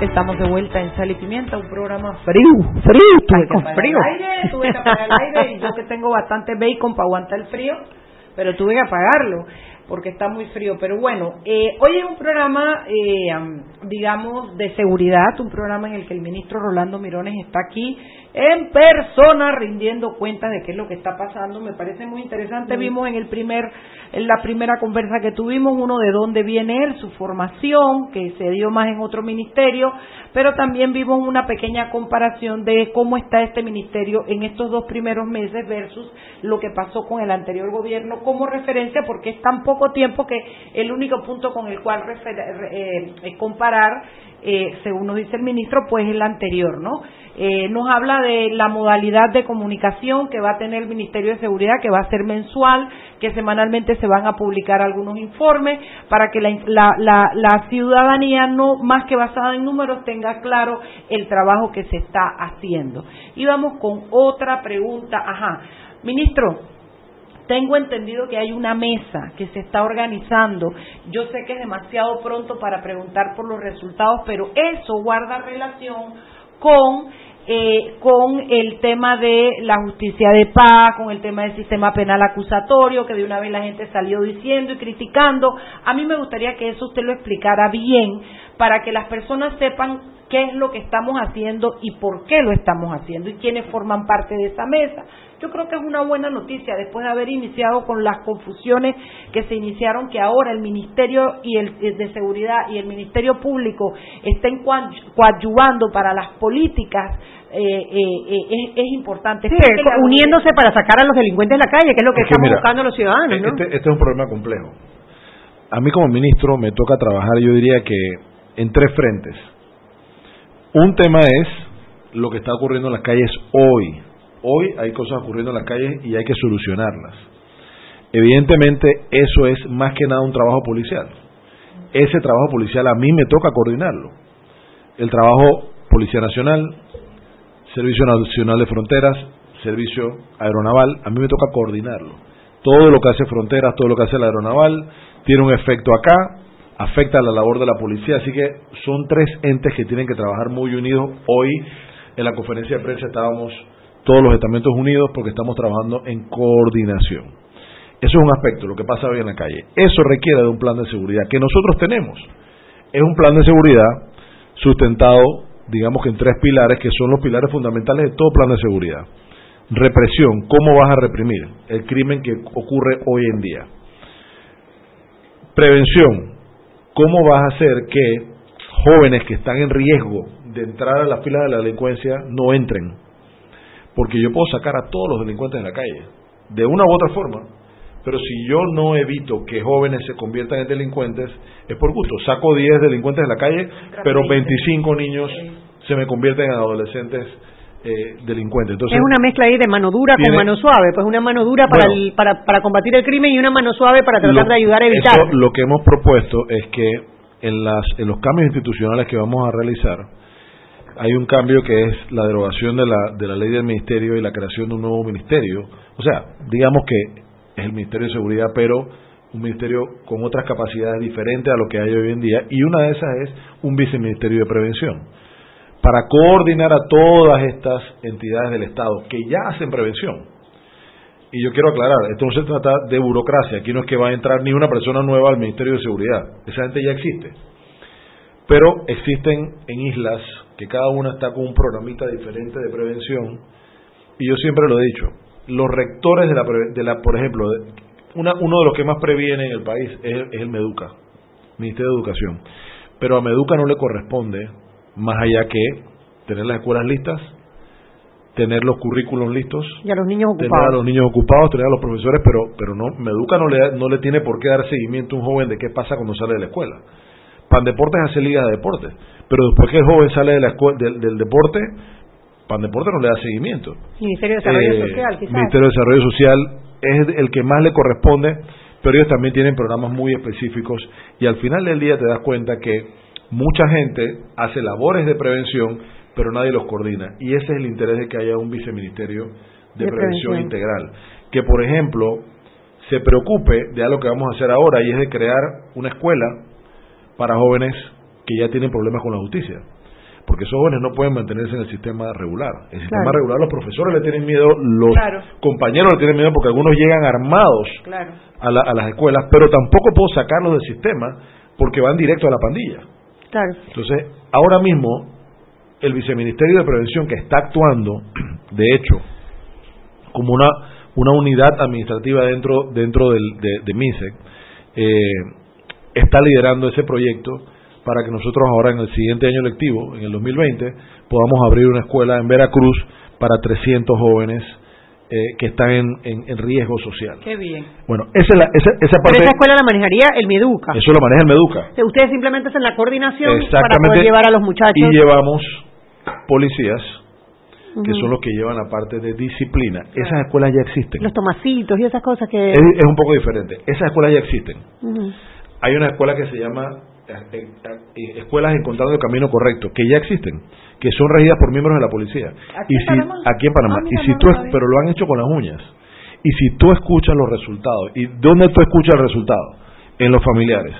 Estamos de vuelta en Sal y Pimienta, un programa frío, frío, frío. aire, tuve que apagar el aire y yo que tengo bastante bacon para aguantar el frío, pero tuve que apagarlo porque está muy frío. Pero bueno, eh, hoy es un programa, eh, digamos, de seguridad, un programa en el que el ministro Rolando Mirones está aquí en persona rindiendo cuentas de qué es lo que está pasando. Me parece muy interesante. Vimos en el primer, en la primera conversa que tuvimos, uno de dónde viene él, su formación, que se dio más en otro ministerio, pero también vimos una pequeña comparación de cómo está este ministerio en estos dos primeros meses versus lo que pasó con el anterior gobierno como referencia, porque es tan poco tiempo que el único punto con el cual eh, comparar, eh, según nos dice el ministro, pues es el anterior, ¿no? Eh, nos habla de la modalidad de comunicación que va a tener el Ministerio de Seguridad, que va a ser mensual, que semanalmente se van a publicar algunos informes para que la, ciudadanía, no más que basada en números, tenga claro el trabajo que se está haciendo. Y vamos con otra pregunta. Ajá, ministro, tengo entendido que hay una mesa que se está organizando. Yo sé que es demasiado pronto para preguntar por los resultados, pero eso guarda relación con eh, con el tema de la justicia de paz, con el tema del sistema penal acusatorio, que de una vez la gente salió diciendo y criticando. A mí me gustaría que eso usted lo explicara bien para que las personas sepan qué es lo que estamos haciendo y por qué lo estamos haciendo y quiénes forman parte de esa mesa. Yo creo que es una buena noticia después de haber iniciado con las confusiones que se iniciaron, que ahora el Ministerio y el, de Seguridad y el Ministerio Público estén coadyuvando para las políticas eh, eh, eh es, importante. uniéndose para sacar a los delincuentes de la calle, que es lo que estamos buscando los ciudadanos. Este, este, es un problema complejo. A mí como ministro me toca trabajar, yo diría que en tres frentes. Un tema es lo que está ocurriendo en las calles hoy. Hoy hay cosas ocurriendo en las calles y hay que solucionarlas. Evidentemente eso es más que nada un trabajo policial. Ese trabajo policial a mí me toca coordinarlo. El trabajo Policía Nacional, Servicio Nacional de Fronteras, Servicio Aeronaval, a mí me toca coordinarlo. Todo lo que hace Fronteras, todo lo que hace la Aeronaval, tiene un efecto acá, afecta a la labor de la policía, así que son tres entes que tienen que trabajar muy unidos. Hoy en la conferencia de prensa estábamos todos los estamentos unidos porque estamos trabajando en coordinación. Eso es un aspecto, lo que pasa hoy en la calle. Eso requiere de un plan de seguridad que nosotros tenemos. Es un plan de seguridad sustentado, digamos que en tres pilares, que son los pilares fundamentales de todo plan de seguridad. Represión, ¿cómo vas a reprimir el crimen que ocurre hoy en día? Prevención, ¿cómo vas a hacer que jóvenes que están en riesgo de entrar a las filas de la delincuencia no entren? Porque yo puedo sacar a todos los delincuentes de la calle, de una u otra forma, pero si yo no evito que jóvenes se conviertan en delincuentes, es por gusto. Saco 10 delincuentes de la calle, pero 25 niños se me convierten en adolescentes eh, delincuentes. Entonces, es una mezcla ahí de mano dura con mano suave, pues una mano dura para, para, para combatir el crimen y una mano suave para tratar de ayudar a evitar. lo que hemos propuesto es que en, las, en los cambios institucionales que vamos a realizar, hay un cambio que es la derogación de la, de la ley del ministerio y la creación de un nuevo ministerio. O sea, digamos que es el Ministerio de Seguridad, pero un ministerio con otras capacidades diferentes a lo que hay hoy en día, y una de esas es un viceministerio de prevención, para coordinar a todas estas entidades del Estado que ya hacen prevención. Y yo quiero aclarar, esto no se trata de burocracia, aquí no es que va a entrar ni una persona nueva al Ministerio de Seguridad, esa gente ya existe. Pero existen en islas que cada una está con un programita diferente de prevención, y yo siempre lo he dicho, los rectores de la, de la por ejemplo, una, uno de los que más previene en el país es, el Meduca, Ministerio de Educación. Pero a Meduca no le corresponde más allá que tener las escuelas listas, tener los currículos listos, y a los niños ocupados. tener a los niños ocupados, tener a los profesores, pero pero no Meduca no le no le tiene por qué dar seguimiento a un joven de qué pasa cuando sale de la escuela. Pan Deportes hace liga de deporte, pero después que el joven sale de la del, del deporte, Pandeporte no le da seguimiento. Ministerio de Desarrollo eh, Social, quizás. Ministerio de Desarrollo Social es el que más le corresponde, pero ellos también tienen programas muy específicos y al final del día te das cuenta que mucha gente hace labores de prevención, pero nadie los coordina. Y ese es el interés de que haya un viceministerio de, prevención, integral. Que, por ejemplo, se preocupe de algo que vamos a hacer ahora y es de crear una escuela para jóvenes que ya tienen problemas con la justicia. Porque esos jóvenes no pueden mantenerse en el sistema regular. El sistema regular los profesores le tienen miedo, los compañeros le tienen miedo porque algunos llegan armados a, las escuelas, pero tampoco puedo sacarlos del sistema porque van directo a la pandilla. Entonces, ahora mismo, el Viceministerio de Prevención que está actuando, de hecho, como una, una unidad administrativa dentro, dentro del, de, de MISEC, eh, está liderando ese proyecto para que nosotros ahora en el siguiente año lectivo, en el 2020, podamos abrir una escuela en Veracruz para 300 jóvenes eh, que están en, en, riesgo social. Qué bien. Bueno, esa, es la, esa, esa parte... Pero esa escuela la manejaría el Meduca. Eso lo maneja el Meduca. Ustedes simplemente hacen la coordinación para poder llevar a los muchachos. Y llevamos policías, que son los que llevan la parte de disciplina. Esas escuelas ya existen. Los tomacitos y esas cosas que... Es, es un poco diferente. Esas escuelas ya existen. Hay una escuela que se llama escuelas encontrando el camino correcto, que ya existen, que son regidas por miembros de la policía. ¿Aquí y en Panamá? Aquí en Panamá. Ah, y si tú, pero lo han hecho con las uñas. Y si tú escuchas los resultados, ¿y dónde tú escuchas el resultado? En los familiares.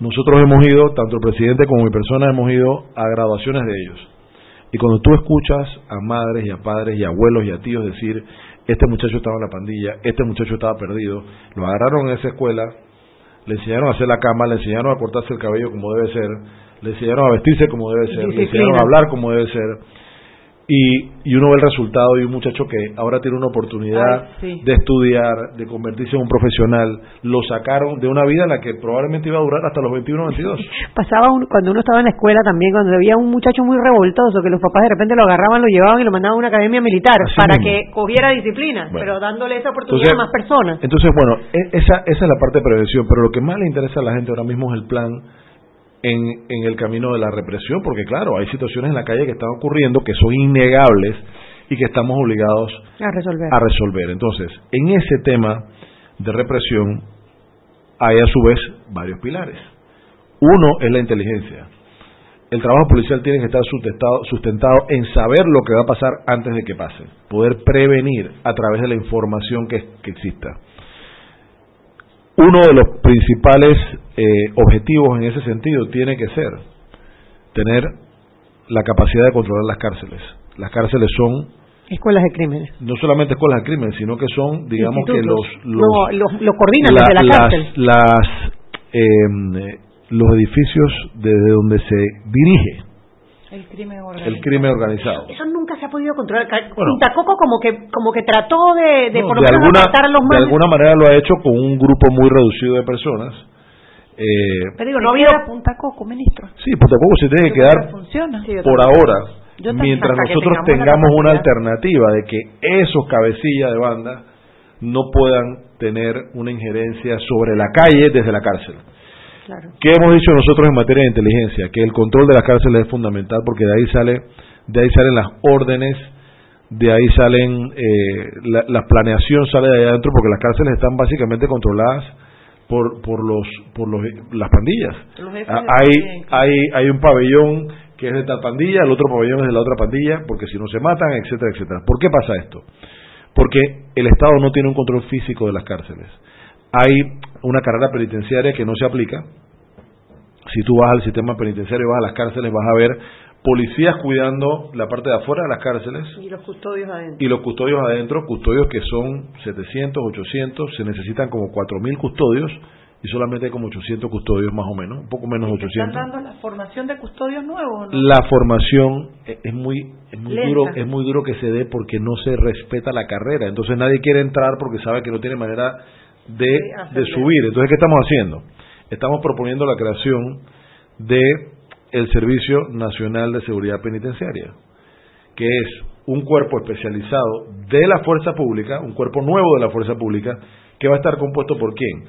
Nosotros hemos ido, tanto el presidente como mi persona, hemos ido a graduaciones de ellos. Y cuando tú escuchas a madres y a padres y abuelos y a tíos decir, este muchacho estaba en la pandilla, este muchacho estaba perdido, lo agarraron en esa escuela, le enseñaron a hacer la cama, le enseñaron a cortarse el cabello como debe ser, le enseñaron a vestirse como debe ser, le enseñaron a hablar como debe ser, y, y uno ve el resultado de un muchacho que ahora tiene una oportunidad de estudiar, de convertirse en un profesional, lo sacaron de una vida en la que probablemente iba a durar hasta los 21 o 22. Pasaba cuando uno estaba en la escuela también, cuando había un muchacho muy revoltoso, que los papás de repente lo agarraban, lo llevaban y lo mandaban a una academia militar para que cogiera disciplina, pero dándole esa oportunidad a más personas. Entonces, bueno, e, esa, esa es la parte de prevención, pero lo que más le interesa a la gente ahora mismo es el plan en, en el camino de la represión, porque claro, hay situaciones en la calle que están ocurriendo que son innegables y que estamos obligados a resolver. A resolver. Entonces, en ese tema de represión hay a su vez varios pilares. Uno es la inteligencia. El trabajo policial tiene que estar sustentado, sustentado en saber lo que va a pasar antes de que pase, poder prevenir a través de la información que, que exista. Uno de los principales eh, objetivos en ese sentido tiene que ser tener la capacidad de controlar las cárceles. Las cárceles son escuelas de crímenes. No solamente escuelas de crímenes, sino que son, digamos que los los, lo, coordinan desde la cárcel. Las eh, los edificios desde donde se dirige el crimen organizado. El crimen organizado. Eso nunca se ha podido controlar. Bueno, Coco como que como que trató de, de por lo menos alguna, a los De alguna manera lo ha hecho con un grupo muy reducido de personas. Eh, Pero digo, no ha habido Punta Coco, ministro. Sí, Punta Coco se tiene que quedar funciona. por ahora, mientras nosotros tengamos una alternativa de que esos cabecillas de banda no puedan tener una injerencia sobre la calle desde la cárcel. ¿Qué hemos dicho nosotros en materia de inteligencia? Que el control de las cárceles es fundamental porque de ahí sale, de ahí salen las órdenes, de ahí salen eh, la, planeación sale de ahí adentro porque las cárceles están básicamente controladas por por los por los las pandillas. Ah, hay hay hay un pabellón que es de tal pandilla, el otro pabellón es de la otra pandilla, porque si no se matan, etcétera, etcétera. ¿Por qué pasa esto? Porque el Estado no tiene un control físico de las cárceles hay una carrera penitenciaria que no se aplica. Si tú vas al sistema penitenciario, vas a las cárceles, vas a ver policías cuidando la parte de afuera de las cárceles. Y los custodios adentro. Y los custodios adentro, custodios que son 700, 800, se necesitan como 4.000 custodios y solamente hay como 800 custodios más o menos, un poco menos de 800. ¿Están dando la formación de custodios nuevos? La formación es muy es muy duro es muy duro que se dé porque no se respeta la carrera, entonces nadie quiere entrar porque sabe que no tiene manera de, de subir. Entonces, ¿qué estamos haciendo? Estamos proponiendo la creación de el Servicio Nacional de Seguridad Penitenciaria, que es un cuerpo especializado de la fuerza pública, un cuerpo nuevo de la fuerza pública, que va a estar compuesto por quién?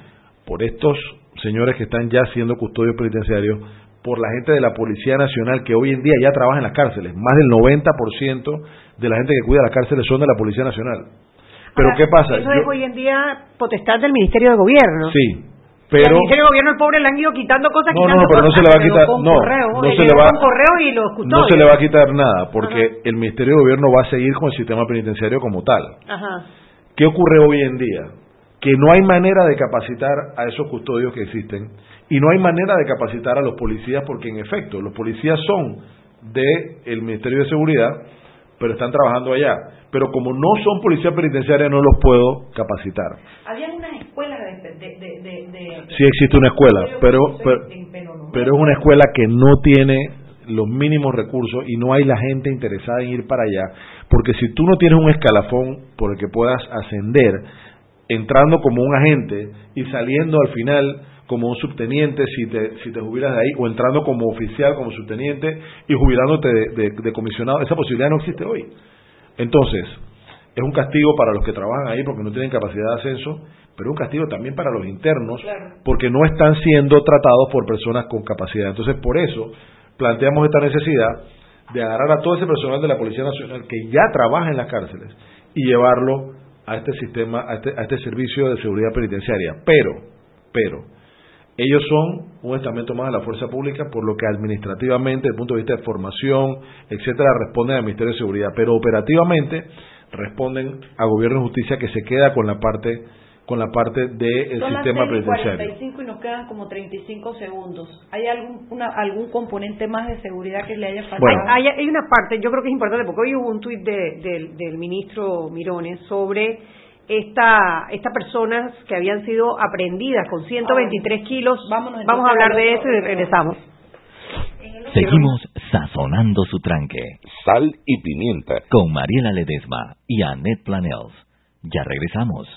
Por estos señores que están ya siendo custodios penitenciarios, por la gente de la Policía Nacional que hoy en día ya trabaja en las cárceles. Más del 90% de la gente que cuida las cárceles son de la Policía Nacional. Pero ¿qué pasa? Eso es hoy en día potestad del Ministerio de Gobierno. Sí, pero el Ministerio de Gobierno el pobre le han ido quitando cosas no no no pero no se le va a quitar no no se le va y no se le va a quitar nada porque el Ministerio de Gobierno va a seguir con el sistema penitenciario como tal Ajá. qué ocurre hoy en día que no hay manera de capacitar a esos custodios que existen y no hay manera de capacitar a los policías porque en efecto los policías son del el Ministerio de Seguridad pero están trabajando allá pero como no son policías penitenciarias no los puedo capacitar. Había unas escuelas de, de, Sí existe una escuela, pero, pero, es una escuela que no tiene los mínimos recursos y no hay la gente interesada en ir para allá, porque si tú no tienes un escalafón por el que puedas ascender, entrando como un agente y saliendo al final como un subteniente si te, si te jubilas de ahí, o entrando como oficial, como subteniente y jubilándote de comisionado, esa posibilidad no existe hoy. Entonces, es un castigo para los que trabajan ahí porque no tienen capacidad de ascenso, pero un castigo también para los internos porque no están siendo tratados por personas con capacidad. Entonces, por eso planteamos esta necesidad de agarrar a todo ese personal de la Policía Nacional que ya trabaja en las cárceles y llevarlo a este sistema, a este, a este servicio de seguridad penitenciaria. Pero, pero, ellos son un estamento más de la fuerza pública, por lo que administrativamente, desde el punto de vista de formación, etcétera, responden al Ministerio de Seguridad, pero operativamente responden a Gobierno de Justicia que se queda con la parte con la parte del sistema penitenciario. 45 y nos quedan como 35 segundos. ¿Hay algún algún componente más de seguridad que le haya faltado? hay, hay, una parte, yo creo que es importante, porque hoy hubo un tuit de, del ministro Mirones sobre esta, estas personas que habían sido aprendidas con 123 kilos. vamos a hablar de eso y regresamos. Seguimos sazonando su tranque. Sal y pimienta. Con Mariela Ledesma y Annette Planels. Ya regresamos.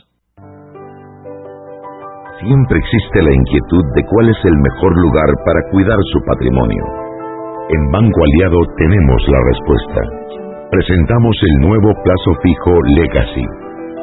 Siempre existe la inquietud de cuál es el mejor lugar para cuidar su patrimonio. En Banco Aliado tenemos la respuesta. Presentamos el nuevo plazo fijo Legacy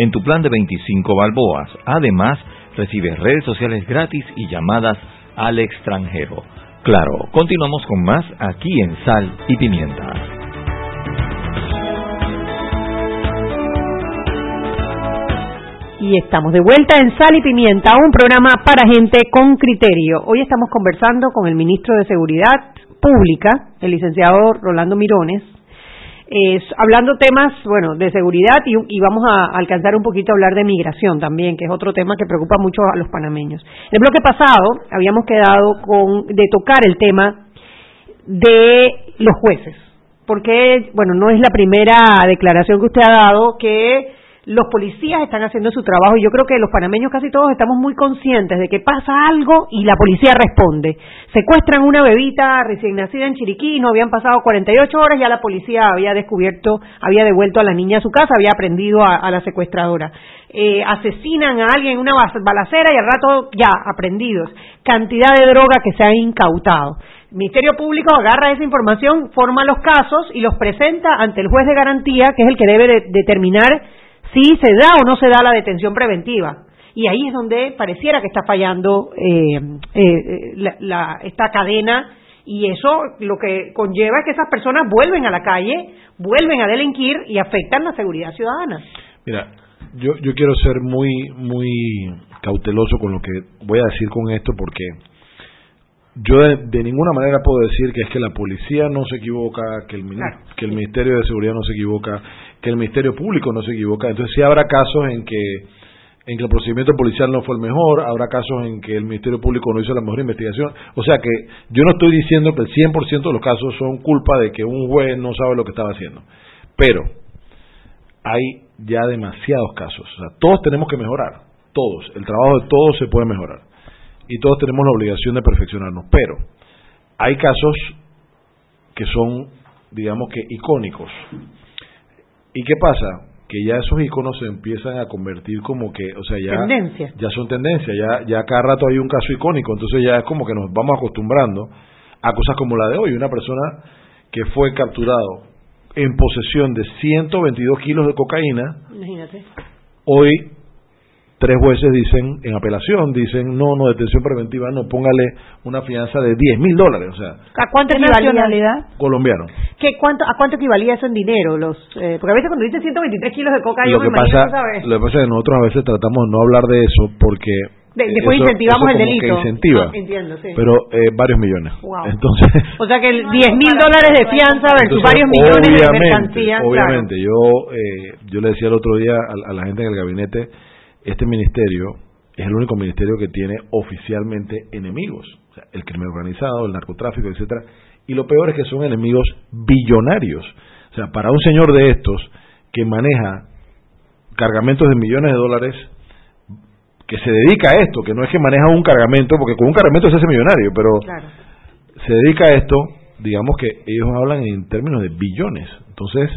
en tu plan de 25 balboas. Además, recibes redes sociales gratis y llamadas al extranjero. Claro, continuamos con más aquí en Sal y Pimienta. Y estamos de vuelta en Sal y Pimienta, un programa para gente con criterio. Hoy estamos conversando con el ministro de Seguridad Pública, el licenciado Rolando Mirones, hablando temas, bueno, de seguridad y, y, vamos a alcanzar un poquito a hablar de migración también, que es otro tema que preocupa mucho a los panameños. El bloque pasado habíamos quedado con de tocar el tema de los jueces, porque, bueno, no es la primera declaración que usted ha dado que los policías están haciendo su trabajo y yo creo que los panameños casi todos estamos muy conscientes de que pasa algo y la policía responde. Secuestran una bebita recién nacida en Chiriquí, no habían pasado 48 horas, ya la policía había descubierto, había devuelto a la niña a su casa, había aprendido a, la secuestradora. Eh, asesinan a alguien en una balacera y al rato ya, aprendidos. Cantidad de droga que se ha incautado. Ministerio Público agarra esa información, forma los casos y los presenta ante el juez de garantía, que es el que debe determinar si se da o no se da la detención preventiva. Y ahí es donde pareciera que está fallando eh, eh, la, esta cadena y eso lo que conlleva es que esas personas vuelven a la calle, vuelven a delinquir y afectan la seguridad ciudadana. Mira, yo, yo quiero ser muy, muy cauteloso con lo que voy a decir con esto porque yo de, ninguna manera puedo decir que es que la policía no se equivoca, que el, que el Ministerio de Seguridad no se equivoca, que el Ministerio Público no se equivoca. Entonces sí habrá casos en que en que el procedimiento policial no fue el mejor, habrá casos en que el Ministerio Público no hizo la mejor investigación. O sea que yo no estoy diciendo que el 100% de los casos son culpa de que un juez no sabe lo que estaba haciendo. Pero hay ya demasiados casos. O sea, todos tenemos que mejorar. Todos. El trabajo de todos se puede mejorar. Y todos tenemos la obligación de perfeccionarnos. Pero hay casos que son, digamos que, icónicos ¿Y qué pasa? Que ya esos iconos se empiezan a convertir como que, o sea, ya, ya son tendencia, ya, ya cada rato hay un caso icónico, entonces ya es como que nos vamos acostumbrando a cosas como la de hoy, una persona que fue capturado en posesión de 122 kilos de cocaína, Imagínate. hoy tres jueces dicen, en apelación, dicen, no, no, detención preventiva, no, póngale una fianza de 10 mil dólares. O sea, ¿A cuánto nacionalidad? Colombiano. ¿Qué, cuánto, ¿A cuánto equivalía eso en dinero? los eh, Porque a veces cuando dicen 123 kilos de coca, lo que pasa, Lo que pasa es que nosotros a veces tratamos de no hablar de eso porque después incentivamos el delito. incentiva. Ah, entiendo, sí. Pero eh, varios millones. Entonces. O sea que 10 mil dólares de fianza versus varios millones de mercancía. Obviamente, yo, eh, yo le decía el otro día a, a la gente en el gabinete este ministerio es el único ministerio que tiene oficialmente enemigos, o sea, el crimen organizado, el narcotráfico, etcétera, y lo peor es que son enemigos billonarios. O sea, para un señor de estos que maneja cargamentos de millones de dólares, que se dedica a esto, que no es que maneja un cargamento, porque con un cargamento se hace millonario, pero se dedica a esto, digamos que ellos hablan en términos de billones. Entonces,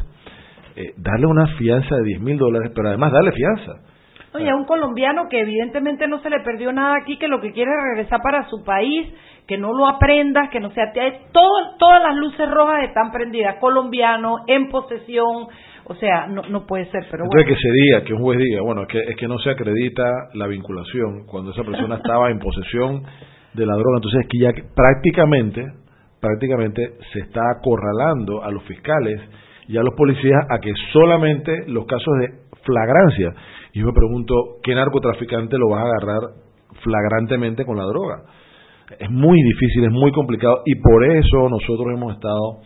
eh, darle una fianza de 10 mil dólares, pero además darle fianza Oye, a un colombiano que evidentemente no se le perdió nada aquí, que lo que quiere es regresar para su país, que no lo aprendas, que no sea... Todo, todas las luces rojas están prendidas. Colombiano, en posesión, o sea, no, no puede ser, pero bueno. Entonces que se diga, que un juez diga, bueno, es que, es que no se acredita la vinculación cuando esa persona estaba en posesión de la droga, entonces es que ya prácticamente, prácticamente se está acorralando a los fiscales y a los policías a que solamente los casos de flagrancia. Y yo me pregunto, ¿qué narcotraficante lo vas a agarrar flagrantemente con la droga? Es muy difícil, es muy complicado y por eso nosotros hemos estado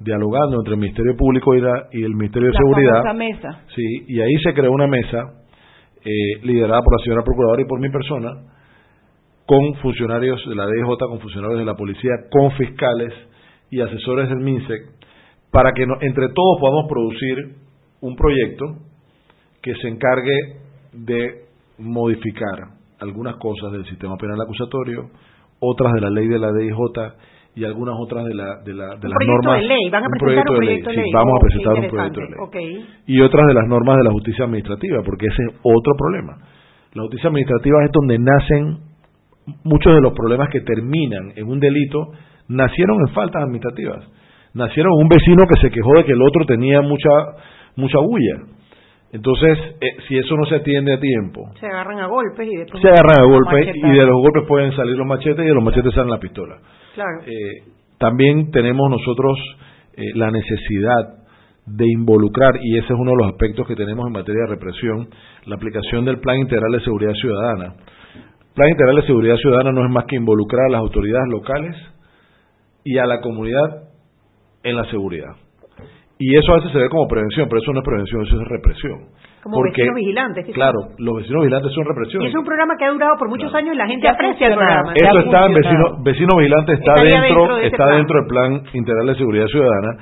dialogando entre el Ministerio Público y, y el Ministerio de Seguridad. mesa. Sí, y ahí se creó una mesa eh, liderada por la señora Procuradora y por mi persona, con funcionarios de la DJ, con funcionarios de la policía, con fiscales y asesores del MINSEC, para que entre todos podamos producir un proyecto que se encargue de modificar algunas cosas del sistema penal acusatorio, otras de la ley de la DIJ y algunas otras de, la, de, la, de las normas. De ley. ¿Van a presentar un proyecto de ley? Sí, vamos a presentar un proyecto de ley. Okay. Y otras de las normas de la justicia administrativa, porque ese es otro problema. La justicia administrativa es donde nacen muchos de los problemas que terminan en un delito, nacieron en faltas administrativas. Nacieron un vecino que se quejó de que el otro tenía mucha mucha bulla. Entonces, eh, si eso no se atiende a tiempo, se agarran a golpes y después se agarran a golpes y de los golpes pueden salir los machetes y de los machetes salen la pistola. Claro. Eh, también tenemos nosotros eh, la necesidad de involucrar, y ese es uno de los aspectos que tenemos en materia de represión, la aplicación del Plan Integral de Seguridad Ciudadana. Plan Integral de Seguridad Ciudadana no es más que involucrar a las autoridades locales y a la comunidad en la seguridad. Y eso a veces se ve como prevención, pero eso no es prevención, eso es represión. Como vecinos vigilantes. Claro, los vecinos vigilantes son represión. Y es un programa que ha durado por muchos años y la gente aprecia el programa. Eso está en vecino, vecino vigilante, está, dentro, está dentro del Plan Integral de Seguridad Ciudadana.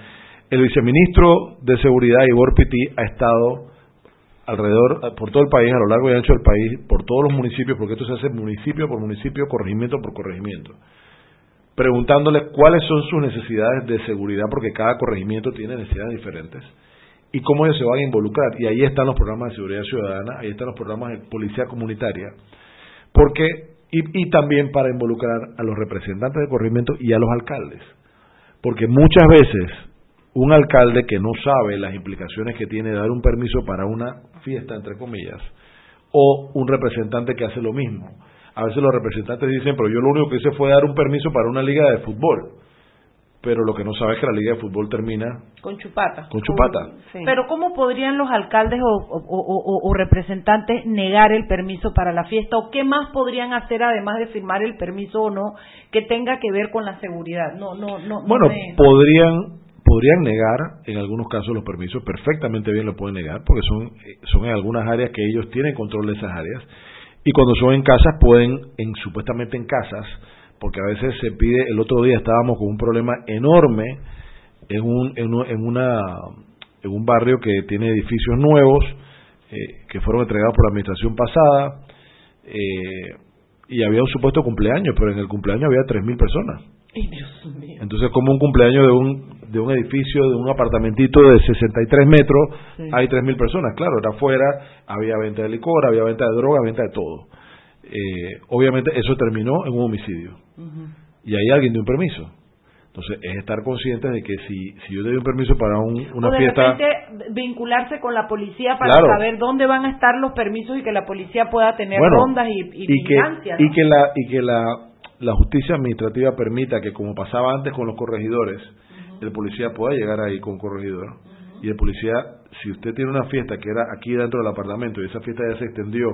El viceministro de Seguridad, Igor Piti, ha estado alrededor, por todo el país, a lo largo y ancho del país, por todos los municipios, porque esto se hace municipio por municipio, corregimiento por corregimiento preguntándole cuáles son sus necesidades de seguridad, porque cada corregimiento tiene necesidades diferentes, y cómo ellos se van a involucrar. Y ahí están los programas de seguridad ciudadana, ahí están los programas de policía comunitaria, porque y, y también para involucrar a los representantes de corregimiento y a los alcaldes, porque muchas veces un alcalde que no sabe las implicaciones que tiene dar un permiso para una fiesta, entre comillas, o un representante que hace lo mismo a veces los representantes dicen, pero yo lo único que hice fue dar un permiso para una liga de fútbol. Pero lo que no sabe es que la liga de fútbol termina con chupata. Con chupata. Pero ¿cómo podrían los alcaldes o, representantes negar el permiso para la fiesta? ¿O qué más podrían hacer además de firmar el permiso o no que tenga que ver con la seguridad? No, no, no. Bueno, podrían podrían negar en algunos casos los permisos, perfectamente bien lo pueden negar, porque son, son en algunas áreas que ellos tienen control de esas áreas y cuando son en casas pueden, en, supuestamente en casas, porque a veces se pide, el otro día estábamos con un problema enorme en un, en, en una, en un barrio que tiene edificios nuevos, eh, que fueron entregados por la administración pasada, eh, y había un supuesto cumpleaños, pero en el cumpleaños había 3.000 personas. Entonces, como un cumpleaños de un, de un edificio, de un apartamentito de 63 metros, hay 3.000 personas. Claro, era afuera, había venta de licor, había venta de droga, venta de todo. Eh, obviamente, eso terminó en un homicidio. Y ahí alguien dio un permiso. Entonces, es estar conscientes de que si, si yo te doy un permiso para un, una o de fiesta. Repente, vincularse con la policía para saber dónde van a estar los permisos y que la policía pueda tener rondas y, y, y que, y que la y que la la justicia administrativa permita que, como pasaba antes con los corregidores, el policía pueda llegar ahí con corregidor. Y el policía, si usted tiene una fiesta que era aquí dentro del apartamento y esa fiesta ya se extendió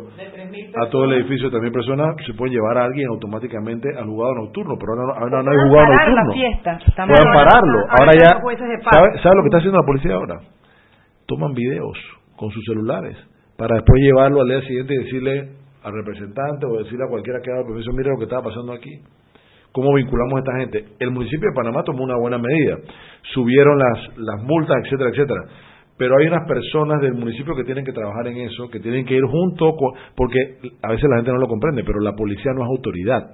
a todo el edificio de 3.000 personas, se puede llevar a alguien automáticamente al jugado nocturno. Pero ahora, no, hay jugado nocturno. Fiesta, pueden pararlo. Ahora, ya. ¿sabe, ¿Sabe lo que está haciendo la policía ahora? Toman videos con sus celulares para después llevarlo al día siguiente y decirle al representante o decirle a cualquiera que haga el permiso, mire lo que estaba pasando aquí. ¿Cómo vinculamos a esta gente? El municipio de Panamá tomó una buena medida. Subieron las, las multas, etcétera, etcétera. Pero hay unas personas del municipio que tienen que trabajar en eso, que tienen que ir junto, porque a veces la gente no lo comprende, pero la policía no es autoridad.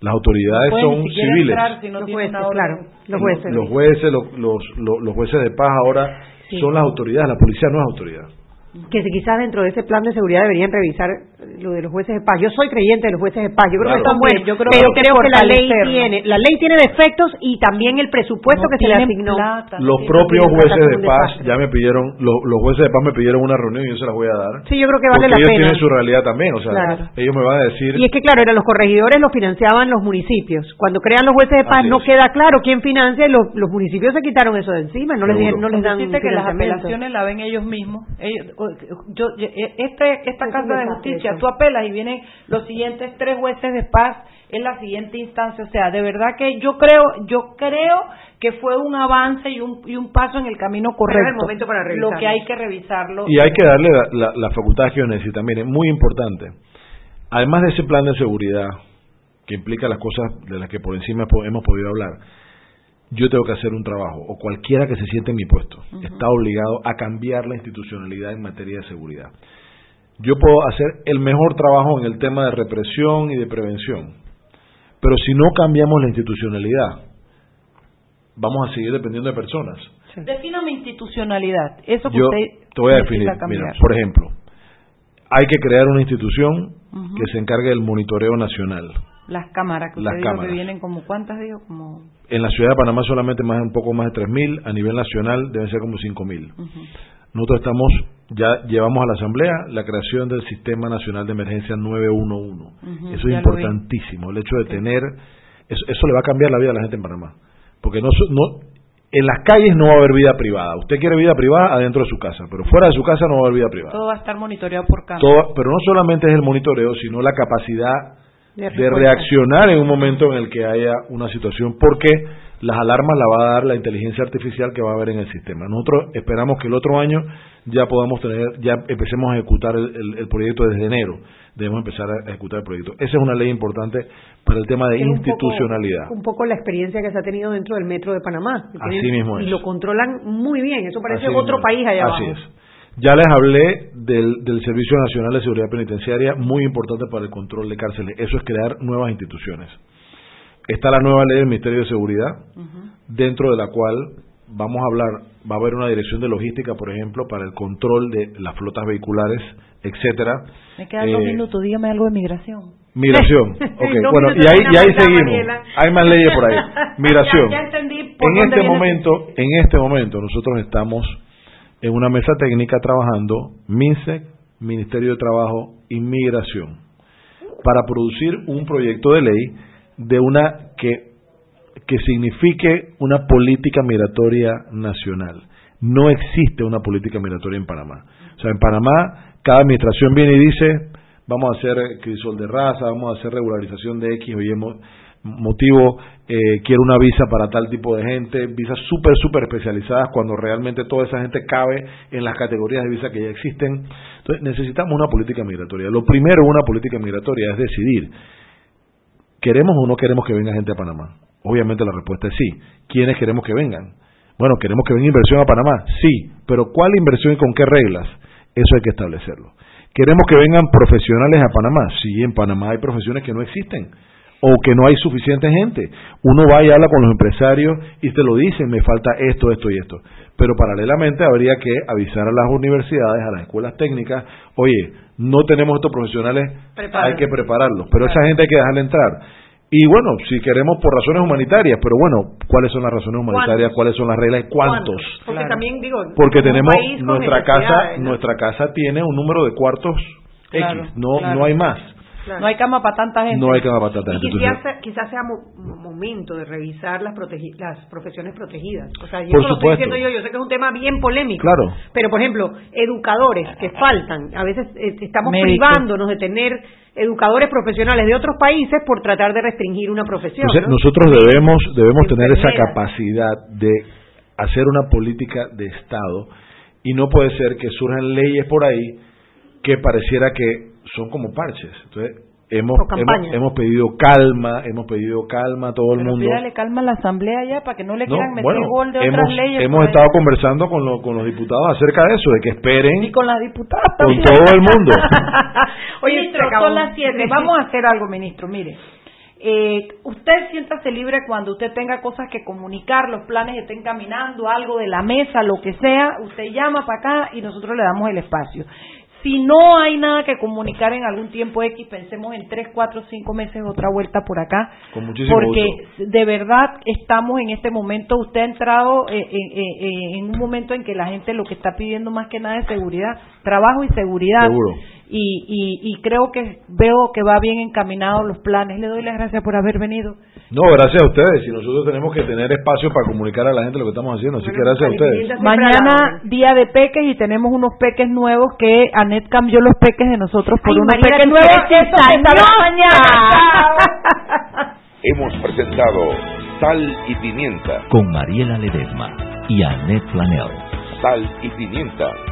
Las autoridades son civiles. los jueces, claro, los jueces. Los jueces, los, los, jueces de paz ahora son las autoridades, la policía no es autoridad que quizás dentro de ese plan de seguridad deberían revisar lo de los jueces de paz. Yo soy creyente de los jueces de paz, yo creo que están buenos, yo creo pero creo que la ley tiene, la ley tiene defectos y también el presupuesto que se le asignó. los propios jueces de paz ya me pidieron, los, jueces de paz me pidieron una reunión y yo se las voy a dar. Sí, yo creo que vale la ellos pena. tienen su realidad también, o sea, ellos me van a decir. Y es que claro, eran los corregidores los financiaban los municipios. Cuando crean los jueces de paz no queda claro quién financia y los, municipios se quitaron eso de encima, no les no les dan que las apelaciones la ven ellos mismos. Ellos, yo, eh, este, esta Casa de Justicia, tú apelas y vienen los siguientes tres jueces de paz en la siguiente instancia. O sea, de verdad que yo creo, yo creo que fue un avance y un, y un paso en el camino correcto. el momento para Lo que hay que revisarlo. Y hay que darle la, la, facultad que necesita. Miren, muy importante. Además de ese plan de seguridad, que implica las cosas de las que por encima hemos podido hablar, yo tengo que hacer un trabajo, o cualquiera que se siente en mi puesto, está obligado a cambiar la institucionalidad en materia de seguridad. Yo puedo hacer el mejor trabajo en el tema de represión y de prevención, pero si no cambiamos la institucionalidad, vamos a seguir dependiendo de personas. Defíname institucionalidad. Eso que Yo usted te voy a definir. Mira, por ejemplo, hay que crear una institución que se encargue del monitoreo nacional. Las cámaras que usted dijo que vienen como cuántas digo como en la ciudad de Panamá solamente más un poco más de 3.000, a nivel nacional deben ser como 5.000. Nosotros estamos ya llevamos a la asamblea la creación del Sistema Nacional de Emergencia 911. eso es importantísimo, el hecho de tener eso, eso le va a cambiar la vida a la gente en Panamá, porque no no en las calles no va a haber vida privada. Usted quiere vida privada adentro de su casa, pero fuera de su casa no va a haber vida privada. Todo va a estar monitoreado por cámara. pero no solamente es el monitoreo, sino la capacidad de, reaccionar en un momento en el que haya una situación, porque las alarmas la va a dar la inteligencia artificial que va a haber en el sistema. Nosotros esperamos que el otro año ya podamos tener, ya empecemos a ejecutar el, proyecto desde enero. Debemos empezar a ejecutar el proyecto. Esa es una ley importante para el tema de institucionalidad. Un poco, la experiencia que se ha tenido dentro del metro de Panamá. Así mismo Y lo controlan muy bien. Eso parece otro país allá Así es. Ya les hablé del, del, Servicio Nacional de Seguridad Penitenciaria, muy importante para el control de cárceles. Eso es crear nuevas instituciones. Está la nueva ley del Ministerio de Seguridad, dentro de la cual vamos a hablar, va a haber una dirección de logística, por ejemplo, para el control de las flotas vehiculares, etcétera. Me quedan dos eh, minutos, dígame algo de migración. Migración, ok, bueno, y ahí, y ahí seguimos. Hay más leyes por ahí. Migración. en este momento, en este momento nosotros estamos en una mesa técnica trabajando MINSEC, Ministerio de Trabajo, Inmigración, para producir un proyecto de ley de una que, que signifique una política migratoria nacional. No existe una política migratoria en Panamá. O sea, en Panamá cada administración viene y dice, vamos a hacer crisol de raza, vamos a hacer regularización de X o Y motivo, eh, quiero una visa para tal tipo de gente, visas súper, súper especializadas cuando realmente toda esa gente cabe en las categorías de visa que ya existen. Entonces necesitamos una política migratoria. Lo primero una política migratoria es decidir, ¿queremos o no queremos que venga gente a Panamá? Obviamente la respuesta es sí. ¿Quiénes queremos que vengan? Bueno, queremos que venga inversión a Panamá, sí, pero ¿cuál inversión y con qué reglas? Eso hay que establecerlo. ¿Queremos que vengan profesionales a Panamá? Sí, en Panamá hay profesiones que no existen o que no hay suficiente gente. Uno va y habla con los empresarios y te lo dicen, me falta esto, esto y esto. Pero paralelamente habría que avisar a las universidades, a las escuelas técnicas, oye, no tenemos estos profesionales, hay que prepararlos, pero esa gente hay que dejarla entrar. Y bueno, si queremos por razones humanitarias, pero bueno, ¿cuáles son las razones humanitarias? ¿Cuáles son las reglas? ¿Cuántos? Porque también digo, porque tenemos nuestra casa, nuestra casa tiene un número de cuartos X, no no hay más. No hay cama para tanta gente. No hay cama para tanta gente. Y quizás, quizás sea momento de revisar las, las profesiones protegidas. O sea, yo lo estoy diciendo yo, yo sé que es un tema bien polémico. Claro. Pero, por ejemplo, educadores que faltan. A veces eh, estamos privándonos de tener educadores profesionales de otros países por tratar de restringir una profesión. Nosotros debemos, debemos tener esa capacidad de hacer una política de Estado y no puede ser que surjan leyes por ahí que pareciera que son como parches. Entonces, hemos, hemos, pedido calma, hemos pedido calma a todo el mundo. Pídale calma a la asamblea ya para que no le quieran meter gol de hemos, otras leyes. Hemos estado conversando con, con los diputados acerca de eso, de que esperen. Y con las diputadas Con todo el mundo. Oye, ministro, son las siete. Vamos a hacer algo, ministro. Mire. Eh, usted siéntase libre cuando usted tenga cosas que comunicar, los planes estén caminando, algo de la mesa, lo que sea, usted llama para acá y nosotros le damos el espacio. Si no hay nada que comunicar en algún tiempo X, pensemos en tres, cuatro, cinco meses otra vuelta por acá. porque de verdad estamos en este momento, usted ha entrado eh, eh, eh, en un momento en que la gente lo que está pidiendo más que nada es seguridad, trabajo y seguridad. Y, y, creo que veo que va bien encaminado los planes. Le doy las gracias por haber venido. No, gracias a ustedes. Y nosotros tenemos que tener espacio para comunicar a la gente lo que estamos haciendo. Así que gracias a ustedes. Mañana día de peques y tenemos unos peques nuevos que Anet cambió los peques de nosotros por unos peques nuevos. mañana. Hemos presentado Sal y Pimienta con Mariela Ledesma y Anet Flanel. Sal y Pimienta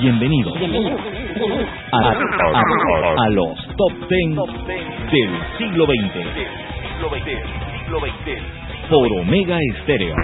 Bienvenido a, los top 10 del siglo XX por Omega Estéreo.